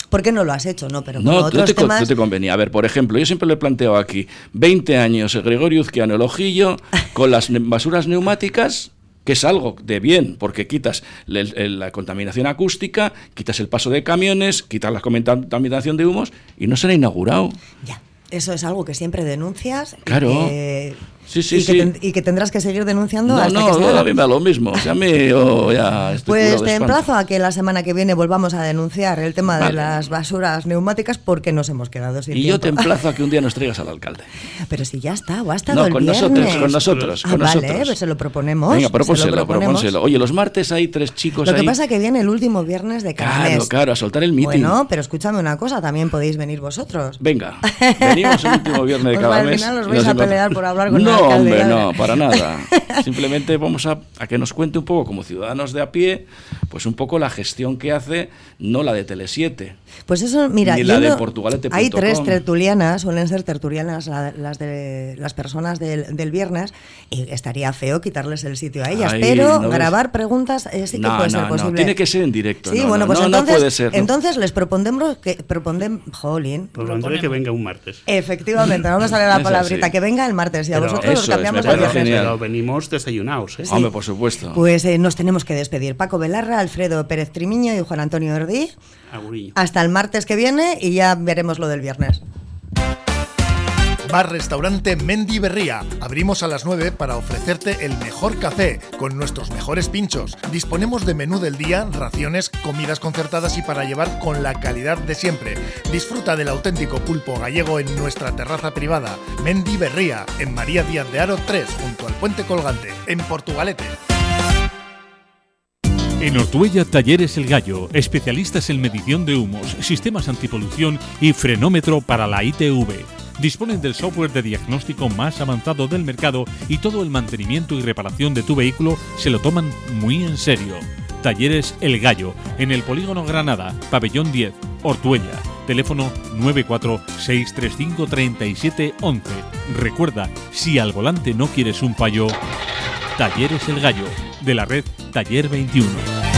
¿Por qué no lo has hecho? No, pero no, otros te, temas... no te convenía. A ver, por ejemplo, yo siempre lo he planteado aquí. 20 años, el Gregorio Uzquiano, el ojillo, con las basuras neumáticas que es algo de bien, porque quitas la contaminación acústica, quitas el paso de camiones, quitas la contaminación de humos y no se ha inaugurado. Ya, eso es algo que siempre denuncias. Claro. Sí, sí, y, sí. Que y, que tendrás que seguir denunciando no, hasta no, que No, a mí me da lo mismo. O sea, a mí yo ya estoy Pues te emplazo a que la semana que viene volvamos a denunciar el tema vale. de las basuras neumáticas porque nos hemos quedado sin Y tiempo. yo te emplazo a que un día nos traigas al alcalde. Pero si ya está, o ha estado no, el con viernes. nosotros, con nosotros, ah, con vale, nosotros. pues se lo proponemos. Venga, propónselo, se lo proponemos. propónselo. Oye, los martes hay tres chicos Lo que pasa es que viene el último viernes de cada Claro, mes. claro, a soltar el meeting. Bueno, pero escúchame una cosa, también podéis venir vosotros. Venga, venimos el último viernes de Pues cada al mes. final os vais a pelear por hablar con el No, alcalde, hombre, no, para nada. Simplemente vamos a, a que nos cuente un poco, como ciudadanos de a pie, pues un poco la gestión que hace, no la de Tele7. Pues eso, mira, Ni la de hay tres tertulianas, suelen ser tertulianas la- las de las personas del, del viernes, y estaría feo quitarles el sitio a ellas, Ay, pero ¿no ves? grabar preguntas eh, sí que No, puede no, ser no, posible. tiene que ser en directo. Sí, no, bueno, no, pues no, entonces, no puede ser. no. entonces les propondemos que propondem, jolín, Propondré que venga un martes. efectivamente, no me sale la palabrita, que venga el martes y a Pero vosotros os eso es, cambiamos me parece genial. Pero venimos desayunados, ¿eh? Hombre, por supuesto. Pues eh, nos tenemos que despedir. Paco Belarra, Alfredo Pérez Trimiño y Juan Antonio Ordí. Aguriño. Hasta el martes que viene y ya veremos lo del viernes. Bar Restaurante Mendy Berría. Abrimos a las 9 para ofrecerte el mejor café con nuestros mejores pinchos. Disponemos de menú del día, raciones, comidas concertadas y para llevar con la calidad de siempre. Disfruta del auténtico pulpo gallego en nuestra terraza privada. Mendy Berría, en María Díaz de Aro 3, junto al puente colgante, en Portugalete. En Ortuella Talleres El Gallo, especialistas en medición de humos, sistemas antipolución y frenómetro para la ITV. Disponen del software de diagnóstico más avanzado del mercado y todo el mantenimiento y reparación de tu vehículo se lo toman muy en serio. Talleres El Gallo, en el Polígono Granada, Pabellón 10, Ortuella. Teléfono 946353711. Recuerda, si al volante no quieres un fallo, Talleres El Gallo, de la red Taller 21.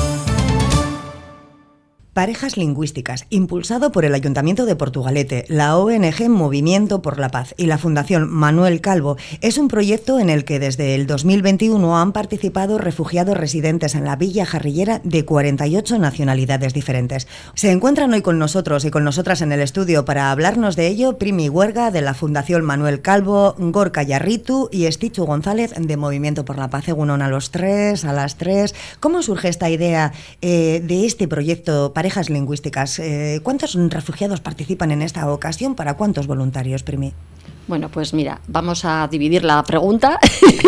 Parejas Lingüísticas, impulsado por el Ayuntamiento de Portugalete, la ONG Movimiento por la Paz y la Fundación Manuel Calvo, es un proyecto en el que desde el 2021 han participado refugiados residentes en la Villa Jarrillera de 48 nacionalidades diferentes. Se encuentran hoy con nosotros y con nosotras en el estudio para hablarnos de ello Primi Huerga de la Fundación Manuel Calvo, Gorka Yarritu y Estichu González de Movimiento por la Paz. Egunon a los tres, a las tres. ¿Cómo surge esta idea eh, de este proyecto Parejas Lingüísticas? Eh, ¿Cuántos refugiados participan en esta ocasión? ¿Para cuántos voluntarios, Primi? Bueno, pues mira, vamos a dividir la pregunta.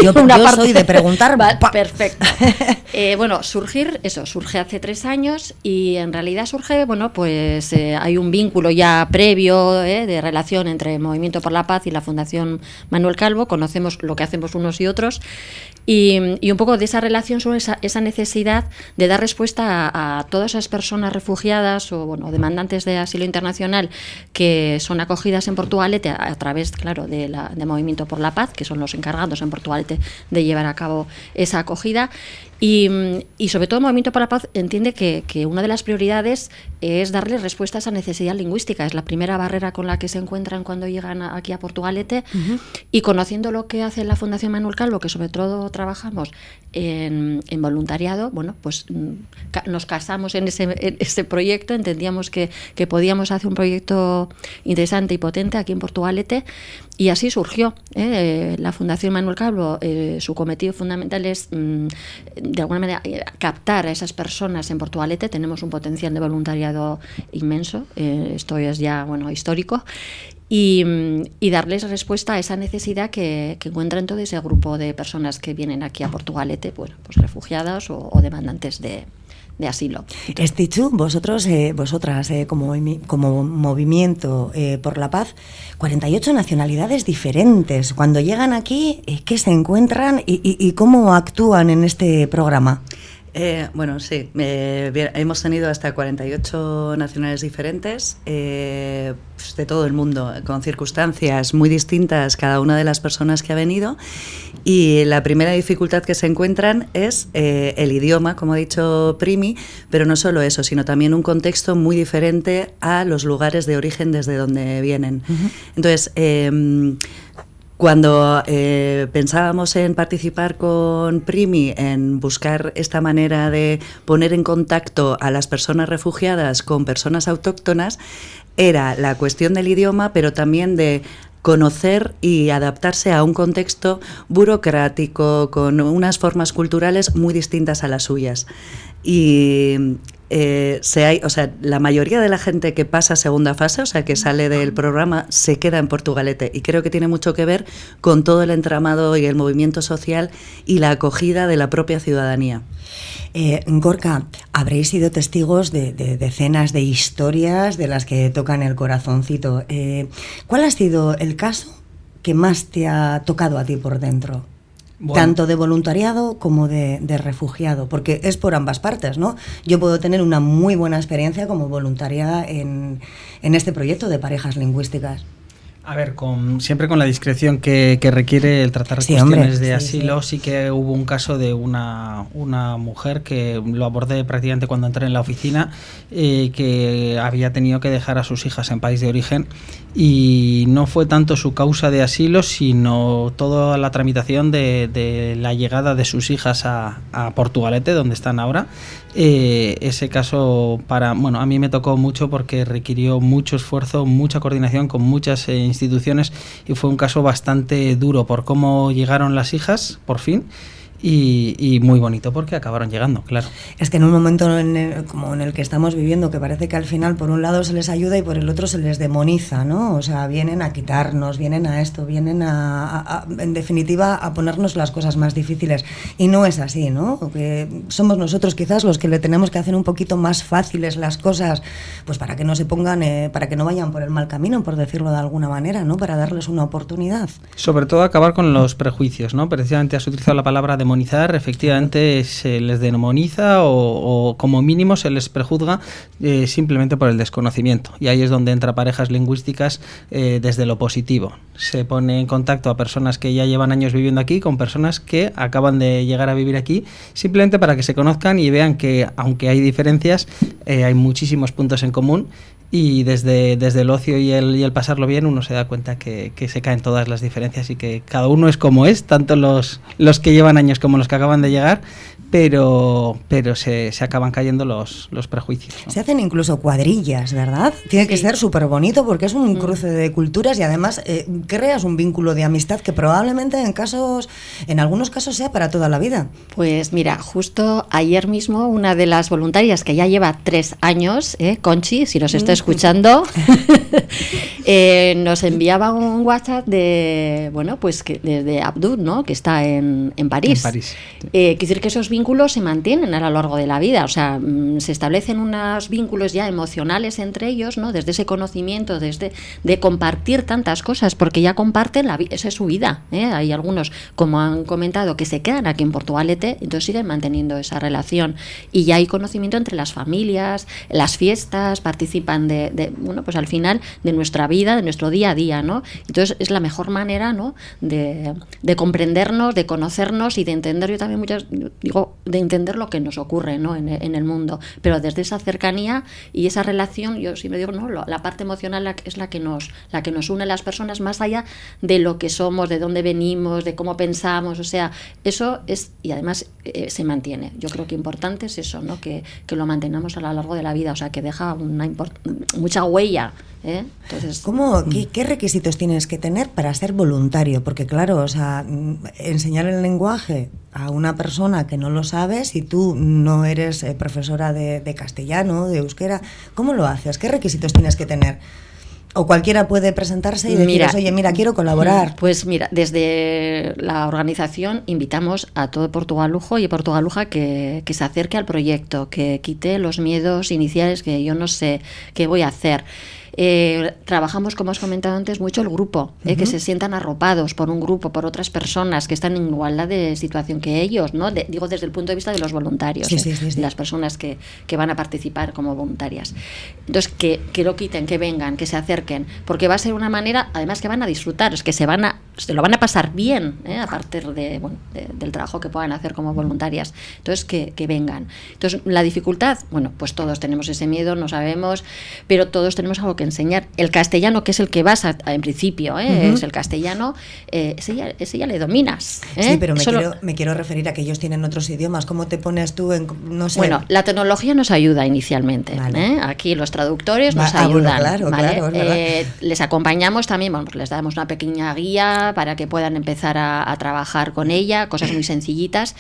Yo, yo soy de preguntar. Perfecto. Eh, bueno, surgir, eso, surge hace tres años y en realidad surge, bueno, pues eh, hay un vínculo ya previo eh, de relación entre Movimiento por la Paz y la Fundación Manuel Calvo. Conocemos lo que hacemos unos y otros y, y un poco de esa relación sobre esa, esa necesidad de dar respuesta a, a, todas esas personas refugiadas o bueno, demandantes de asilo internacional que son acogidas en Portugalete a, a través, claro, de, la, Movimiento por la Paz, que son los encargados en Portugalete de llevar a cabo esa acogida. Y, y, sobre todo el Movimiento por la Paz entiende que, que, una de las prioridades es darle respuesta a esa necesidad lingüística. Es la primera barrera con la que se encuentran cuando llegan aquí a Portugalete. Uh -huh. Y conociendo lo que hace la Fundación Manuel Calvo, que sobre todo trabajamos en, en voluntariado, bueno, pues nos casamos en ese, en ese proyecto, entendíamos que, que, podíamos hacer un proyecto interesante y potente aquí en Portugalete. Y así surgió ¿eh? la Fundación Manuel Calvo. Eh, su cometido fundamental es, mm, de alguna manera, captar a esas personas en Portugalete. Tenemos un potencial de voluntariado inmenso. Eh, esto es ya bueno histórico. Y, darles respuesta a esa necesidad que, encuentran todo ese grupo de personas que vienen aquí a Portugalete, bueno, pues refugiadas o demandantes de, de asilo. Estichu, vosotros, eh, vosotras, eh, como, movimiento eh, por la paz, 48 nacionalidades diferentes. Cuando llegan aquí, eh, ¿qué se encuentran y, y, cómo actúan en este programa? Eh, bueno, sí, eh, hemos tenido hasta 48 nacionales diferentes eh, pues de todo el mundo, con circunstancias muy distintas cada una de las personas que ha venido. Y la primera dificultad que se encuentran es el idioma, como ha dicho Primi, pero no solo eso, sino también un contexto muy diferente a los lugares de origen desde donde vienen. Uh -huh. Entonces, Cuando eh, pensábamos en participar con Primi, en buscar esta manera de poner en contacto a las personas refugiadas con personas autóctonas, era la cuestión del idioma, pero también de conocer y adaptarse a un contexto burocrático, con unas formas culturales muy distintas a las suyas. Y eh, se hay, o sea, la mayoría de la gente que pasa segunda fase, o sea, que sale del programa, se queda en Portugalete. Y creo que tiene mucho que ver con todo el entramado y el movimiento social y la acogida de la propia ciudadanía. Eh, Gorka, habréis sido testigos de, decenas de historias de las que tocan el corazoncito. Eh, ¿Cuál ha sido el caso que más te ha tocado a ti por dentro? Tanto de voluntariado como de, refugiado, porque es por ambas partes, ¿no? Yo puedo tener una muy buena experiencia como voluntaria en, en este proyecto de parejas lingüísticas. A ver, con, siempre con la discreción que, requiere el tratar cuestiones de asilo, sí. que hubo un caso de una, una mujer que lo abordé prácticamente cuando entré en la oficina, eh, que había tenido que dejar a sus hijas en país de origen y no fue tanto su causa de asilo, sino toda la tramitación de, de la llegada de sus hijas a, a Portugalete, donde están ahora, eh, ese caso para bueno a mí me tocó mucho porque requirió mucho esfuerzo mucha coordinación con muchas eh, instituciones y fue un caso bastante duro por cómo llegaron las hijas por fin y, muy bonito porque acabaron llegando, claro. Es que en un momento como en el que estamos viviendo, que parece que al final por un lado se les ayuda y por el otro se les demoniza, ¿no? O sea, vienen a quitarnos, vienen a esto, vienen a, en definitiva, a ponernos las cosas más difíciles. Y no es así, ¿no? Que somos nosotros quizás los que le tenemos que hacer un poquito más fáciles las cosas, pues para que no se pongan, eh, para que no vayan por el mal camino, por decirlo de alguna manera, ¿no? Para darles una oportunidad. Sobre todo acabar con los prejuicios, ¿no? Precisamente has utilizado la palabra demonización efectivamente se les demoniza o, como mínimo se les prejuzga eh, simplemente por el desconocimiento. Y ahí es donde entra parejas lingüísticas eh, desde lo positivo. Se pone en contacto a personas que ya llevan años viviendo aquí con personas que acaban de llegar a vivir aquí, simplemente para que se conozcan y vean que aunque hay diferencias, eh, hay muchísimos puntos en común y desde, desde el ocio y el, y el pasarlo bien uno se da cuenta que, se caen todas las diferencias y que cada uno es como es, tanto los, los que llevan años como los que acaban de llegar, pero, pero se, se acaban cayendo los, los prejuicios. Se hacen incluso cuadrillas, ¿verdad? Tiene que ser súper bonito porque es un mm. cruce de culturas y además eh, creas un vínculo de amistad que probablemente en casos, en algunos casos sea para toda la vida. Pues mira, justo ayer mismo una de las voluntarias que ya lleva tres años, eh, Conchi, si nos está mm. escuchando, eh, nos enviaba un WhatsApp de, bueno, pues que desde Abdul, ¿no? Que está en, en París. En París. Eh, decir que esos vínculos vínculos se mantienen a lo largo de la vida, o sea, mm, se establecen unos vínculos ya emocionales entre ellos, ¿no? Desde ese conocimiento, desde de compartir tantas cosas, porque ya comparten la esa es su vida. ¿eh? Hay algunos, como han comentado, que se quedan aquí en Portugalete, entonces siguen manteniendo esa relación y ya hay conocimiento entre las familias, las fiestas, participan de, bueno, pues al final de nuestra vida, de nuestro día a día, ¿no? Entonces es la mejor manera, ¿no? De, de comprendernos, de conocernos y de entender. Yo también muchas digo de entender lo que nos ocurre ¿no? en, el mundo. Pero desde esa cercanía y esa relación, yo siempre digo, no, la parte emocional es la que nos, la que nos une a las personas más allá de lo que somos, de dónde venimos, de cómo pensamos. O sea, eso es, y además eh, se mantiene. Yo creo que importante es eso, ¿no? Que, que, lo mantengamos a lo largo de la vida, o sea, que deja una mucha huella. ¿Eh? Entonces, ¿Cómo, mm. qué, qué, requisitos tienes que tener para ser voluntario? Porque claro, o sea, mm, enseñar el lenguaje a una persona que no lo sabe, si tú no eres eh, profesora de, castellano, de euskera, ¿cómo lo haces? ¿Qué requisitos tienes que tener? O cualquiera puede presentarse y decir, oye, mira, quiero colaborar. Pues mira, desde la organización invitamos a todo Portugalujo y Portugaluja que, que se acerque al proyecto, que quite los miedos iniciales que yo no sé qué voy a hacer. Eh, trabajamos, como os comentado antes, mucho el grupo, eh, que se sientan arropados por un grupo, por otras personas que están en igualdad de situación que ellos, ¿no? digo desde el punto de vista de los voluntarios, de las personas que, que, van a participar como voluntarias. Entonces, que, que lo quiten, que vengan, que se acerquen, porque va a ser una manera, además que van a disfrutar, es que se van a se lo van a pasar bien ¿eh? a partir de, bueno, del trabajo que puedan hacer como voluntarias. Entonces, que, que, vengan. Entonces, la dificultad, bueno, pues todos tenemos ese miedo, no sabemos, pero todos tenemos algo que que enseñar. El castellano, que es el que vas a, en principio, ¿eh? es el castellano, eh, ese, ya, ese, ya, le dominas. ¿eh? Sí, pero me, quiero, me, quiero, referir a que ellos tienen otros idiomas. ¿Cómo te pones tú en.? No sé. Bueno, la tecnología nos ayuda inicialmente. ¿eh? Aquí los traductores nos ah, ayudan. claro, claro, les acompañamos también, bueno, pues les damos una pequeña guía para que puedan empezar a, a trabajar con ella, cosas muy sencillitas.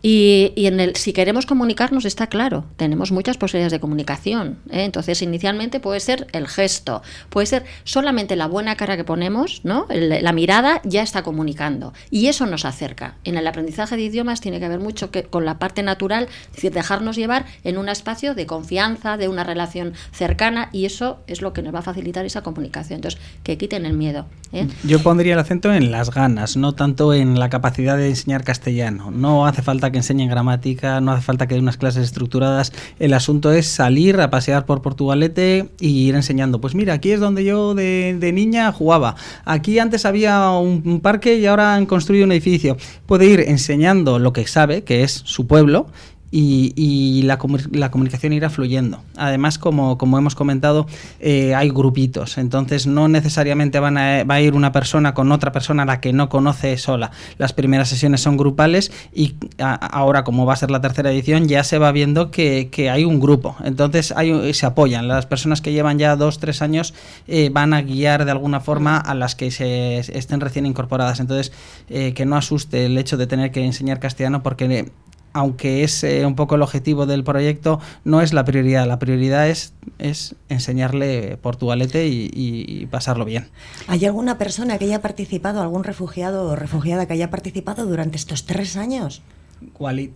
Y, en el, si queremos comunicarnos está claro, tenemos muchas posibilidades de comunicación. ¿eh? Entonces, inicialmente puede ser el gesto, puede ser solamente la buena cara que ponemos, ¿no? la mirada ya está comunicando. Y eso nos acerca. En el aprendizaje de idiomas tiene que ver mucho que, con la parte natural, es decir, dejarnos llevar en un espacio de confianza, de una relación cercana, y eso es lo que nos va a facilitar esa comunicación. Entonces, que quiten el miedo. ¿eh? Yo pondría el acento en las ganas, no tanto en la capacidad de enseñar castellano. No hace falta que enseñen gramática, no hace falta que den unas clases estructuradas. El asunto es salir a pasear por Portugalete y ir enseñando. Pues mira, aquí es donde yo de, niña jugaba. Aquí antes había un, parque y ahora han construido un edificio. Puede ir enseñando lo que sabe, que es su pueblo, y, la, comunicación irá fluyendo. Además, como, hemos comentado, eh, hay grupitos, entonces no necesariamente van a, va a ir una persona con otra persona a la que no conoce sola. Las primeras sesiones son grupales y ahora, como va a ser la tercera edición, ya se va viendo que, hay un grupo, entonces hay, se apoyan. Las personas que llevan ya dos, tres años eh, van a guiar de alguna forma a las que se estén recién incorporadas. Entonces, eh, que no asuste el hecho de tener que enseñar castellano porque aunque es eh, un poco el objetivo del proyecto, no es la prioridad. La prioridad es, es enseñarle portugalete y, y, pasarlo bien. ¿Hay alguna persona que haya participado, algún refugiado o refugiada que haya participado durante estos tres años? Walid.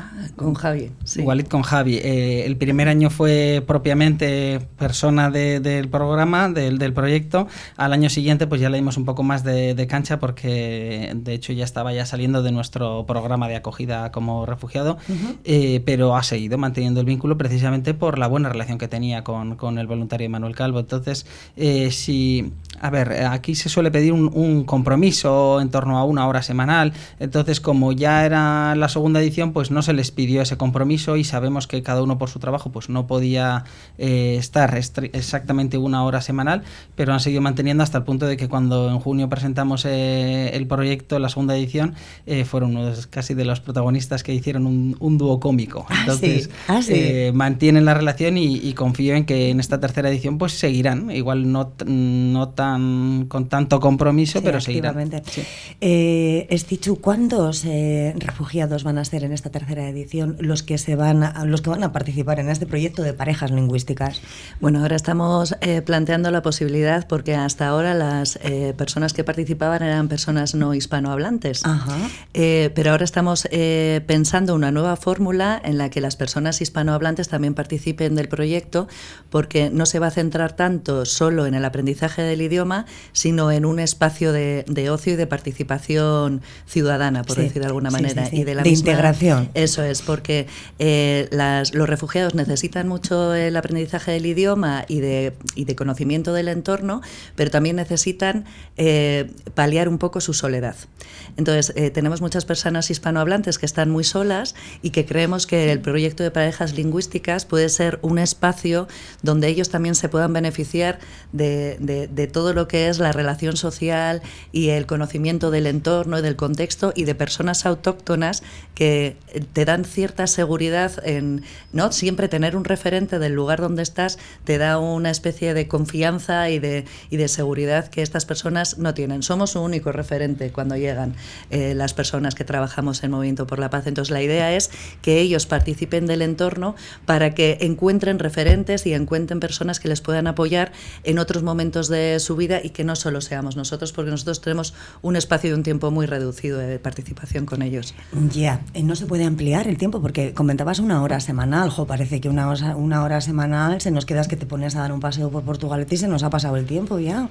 Ah, con Javi. Sí. con Javi. Eh, el primer año fue propiamente persona del programa, del, del, proyecto. Al año siguiente pues ya le dimos un poco más de, cancha porque de hecho ya estaba ya saliendo de nuestro programa de acogida como refugiado, eh, pero ha seguido manteniendo el vínculo precisamente por la buena relación que tenía con, con el voluntario Manuel Calvo. Entonces, eh, si, a ver, aquí se suele pedir un, un compromiso en torno a una hora semanal, entonces como ya era la segunda edición, pues no se les pidió ese compromiso y sabemos que cada uno por su trabajo pues no podía eh, estar exactamente una hora semanal, pero han seguido manteniendo hasta el punto de que cuando en junio presentamos eh, el proyecto, la segunda edición, eh, fueron uno casi de los protagonistas que hicieron un, dúo cómico. Ah, Entonces ah, mantienen la relación y, confío en que en esta tercera edición pues seguirán, igual no, no tan con tanto compromiso, pero seguirán. Estichu, ¿cuántos refugiados van a ser en esta tercera edición los que se van a, los que van a participar en este proyecto de parejas lingüísticas? Bueno, ahora estamos eh, planteando la posibilidad porque hasta ahora las eh, personas que participaban eran personas no hispanohablantes, eh, pero ahora estamos pensando una nueva fórmula en la que las personas hispanohablantes también participen del proyecto porque no se va a centrar tanto solo en el aprendizaje del idioma, sino en un espacio de, ocio y de participación ciudadana, por decir de alguna manera, y de la integración. Eso es, porque eh, los refugiados necesitan mucho el aprendizaje del idioma y de, y de conocimiento del entorno, pero también necesitan eh, paliar un poco su soledad. Entonces, eh, tenemos muchas personas hispanohablantes que están muy solas y que creemos que el proyecto de parejas lingüísticas puede ser un espacio donde ellos también se puedan beneficiar de, de todo lo que es la relación social y el conocimiento del entorno y del contexto y de personas autóctonas que te dan cierta seguridad en no siempre tener un referente del lugar donde estás te da una especie de confianza y de, y de seguridad que estas personas no tienen. Somos un único referente cuando llegan eh, las personas que trabajamos en Movimiento por la Paz. Entonces la idea es que ellos participen del entorno para que encuentren referentes y encuentren personas que les puedan apoyar en otros momentos de su vida y que no solo seamos nosotros, porque nosotros tenemos un espacio y un tiempo muy reducido de participación con ellos. Ya, eh, no se puede ampliar el tiempo? Porque comentabas una hora semanal, jo, parece que una hora, una hora semanal se nos queda que te pones a dar un paseo por Portugal y se nos ha pasado el tiempo ya.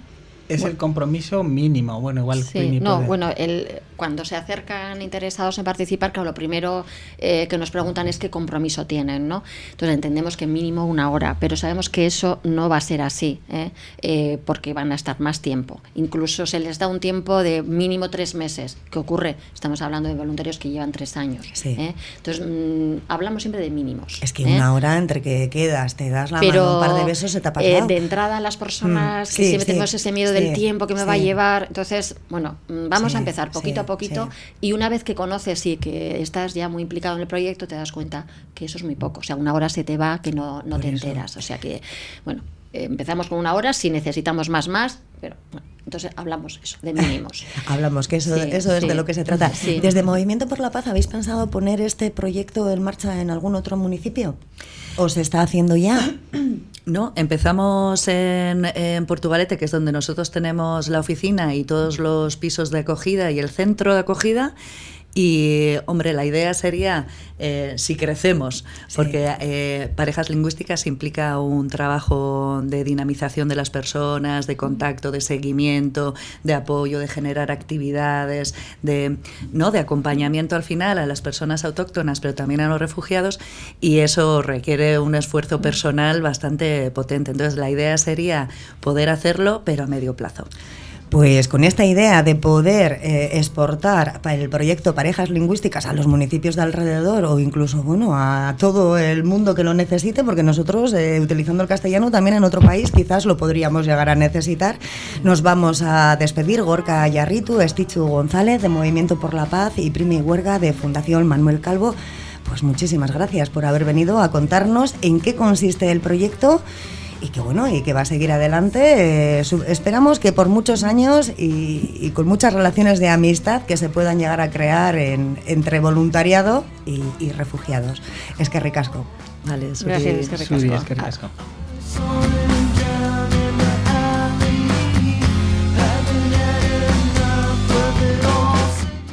Es el compromiso mínimo, bueno, igual. Sí, no, bueno, el, cuando se acercan interesados en participar, claro, lo primero eh, que nos preguntan es qué compromiso tienen, ¿no? Entonces entendemos que mínimo una hora, pero sabemos que eso no va a ser así, ¿eh? Eh, porque van a estar más tiempo. Incluso se les da un tiempo de mínimo tres meses. ¿Qué ocurre? Estamos hablando de voluntarios que llevan tres años. Entonces mm, hablamos siempre de mínimos. Es que una hora entre que quedas, te das la mano un par de besos, se te ha pasado. de entrada las personas mm, que siempre tenemos ese miedo de el tiempo que me va a llevar. Entonces, bueno, mm, vamos a empezar poquito a poquito y una vez que conoces y que estás ya muy implicado en el proyecto, te das cuenta que eso es muy poco. O sea, una hora se te va que no, no te enteras. O sea que, bueno, empezamos con una hora, si necesitamos más, más, pero bueno, entonces hablamos eso, de mínimos. hablamos, que eso, eso es de lo que se trata. ¿Desde Movimiento por la Paz habéis pensado poner este proyecto en marcha en algún otro municipio? ¿O se está haciendo ya? No, empezamos en, en, Portugalete, que es donde nosotros tenemos la oficina y todos los pisos de acogida y el centro de acogida. Y, hombre, la idea sería, eh, si crecemos, porque eh, parejas lingüísticas implica un trabajo de dinamización de las personas, de contacto, de seguimiento, de apoyo, de generar actividades, de, ¿no? de acompañamiento al final a las personas autóctonas, pero también a los refugiados, y eso requiere un esfuerzo personal bastante potente. Entonces, la idea sería poder hacerlo, pero a medio plazo. Pues con esta idea de poder eh, exportar el proyecto Parejas Lingüísticas a los municipios de alrededor o incluso bueno a todo el mundo que lo necesite, porque nosotros eh, utilizando el castellano también en otro país quizás lo podríamos llegar a necesitar, nos vamos a despedir Gorka Yarritu, Estichu González de Movimiento por la Paz y Primi Huerga de Fundación Manuel Calvo. Pues muchísimas gracias por haber venido a contarnos en qué consiste el proyecto y que bueno, y que va a seguir adelante. Eh, esperamos que por muchos años y, con muchas relaciones de amistad que se puedan llegar a crear entre voluntariado y, refugiados. Es que ricasco. Vale, Gracias, es que ricasco.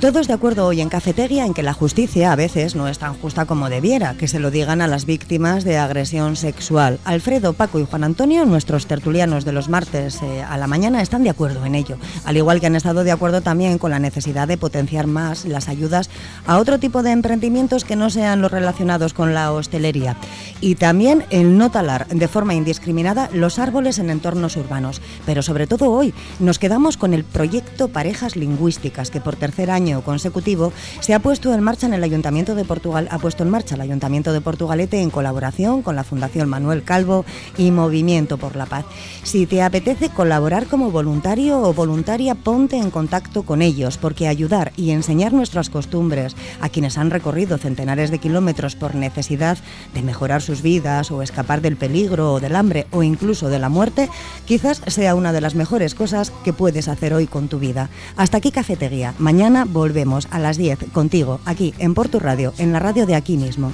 Todos de acuerdo hoy en Cafetería en que la justicia a veces no es tan justa como debiera, que se lo digan a las víctimas de agresión sexual. Alfredo, Paco y Juan Antonio, nuestros tertulianos de los martes eh, a la mañana, están de acuerdo en ello, al igual que han estado de acuerdo también con la necesidad de potenciar más las ayudas a otro tipo de emprendimientos que no sean los relacionados con la hostelería. Y también el no talar de forma indiscriminada los árboles en entornos urbanos. Pero sobre todo hoy nos quedamos con el proyecto Parejas Lingüísticas, que por tercer año consecutivo, se ha puesto en marcha en el Ayuntamiento de Portugal, ha puesto en marcha el Ayuntamiento de Portugalete en colaboración con la Fundación Manuel Calvo y Movimiento por la Paz. Si te apetece colaborar como voluntario o voluntaria, ponte en contacto con ellos, porque ayudar y enseñar nuestras costumbres a quienes han recorrido centenares de kilómetros por necesidad de mejorar sus vidas o escapar del peligro o del hambre o incluso de la muerte, quizás sea una de las mejores cosas que puedes hacer hoy con tu vida. Hasta aquí Cafetería. Mañana volvemos a las 10 contigo, aquí en Porto Radio, en la radio de aquí mismo.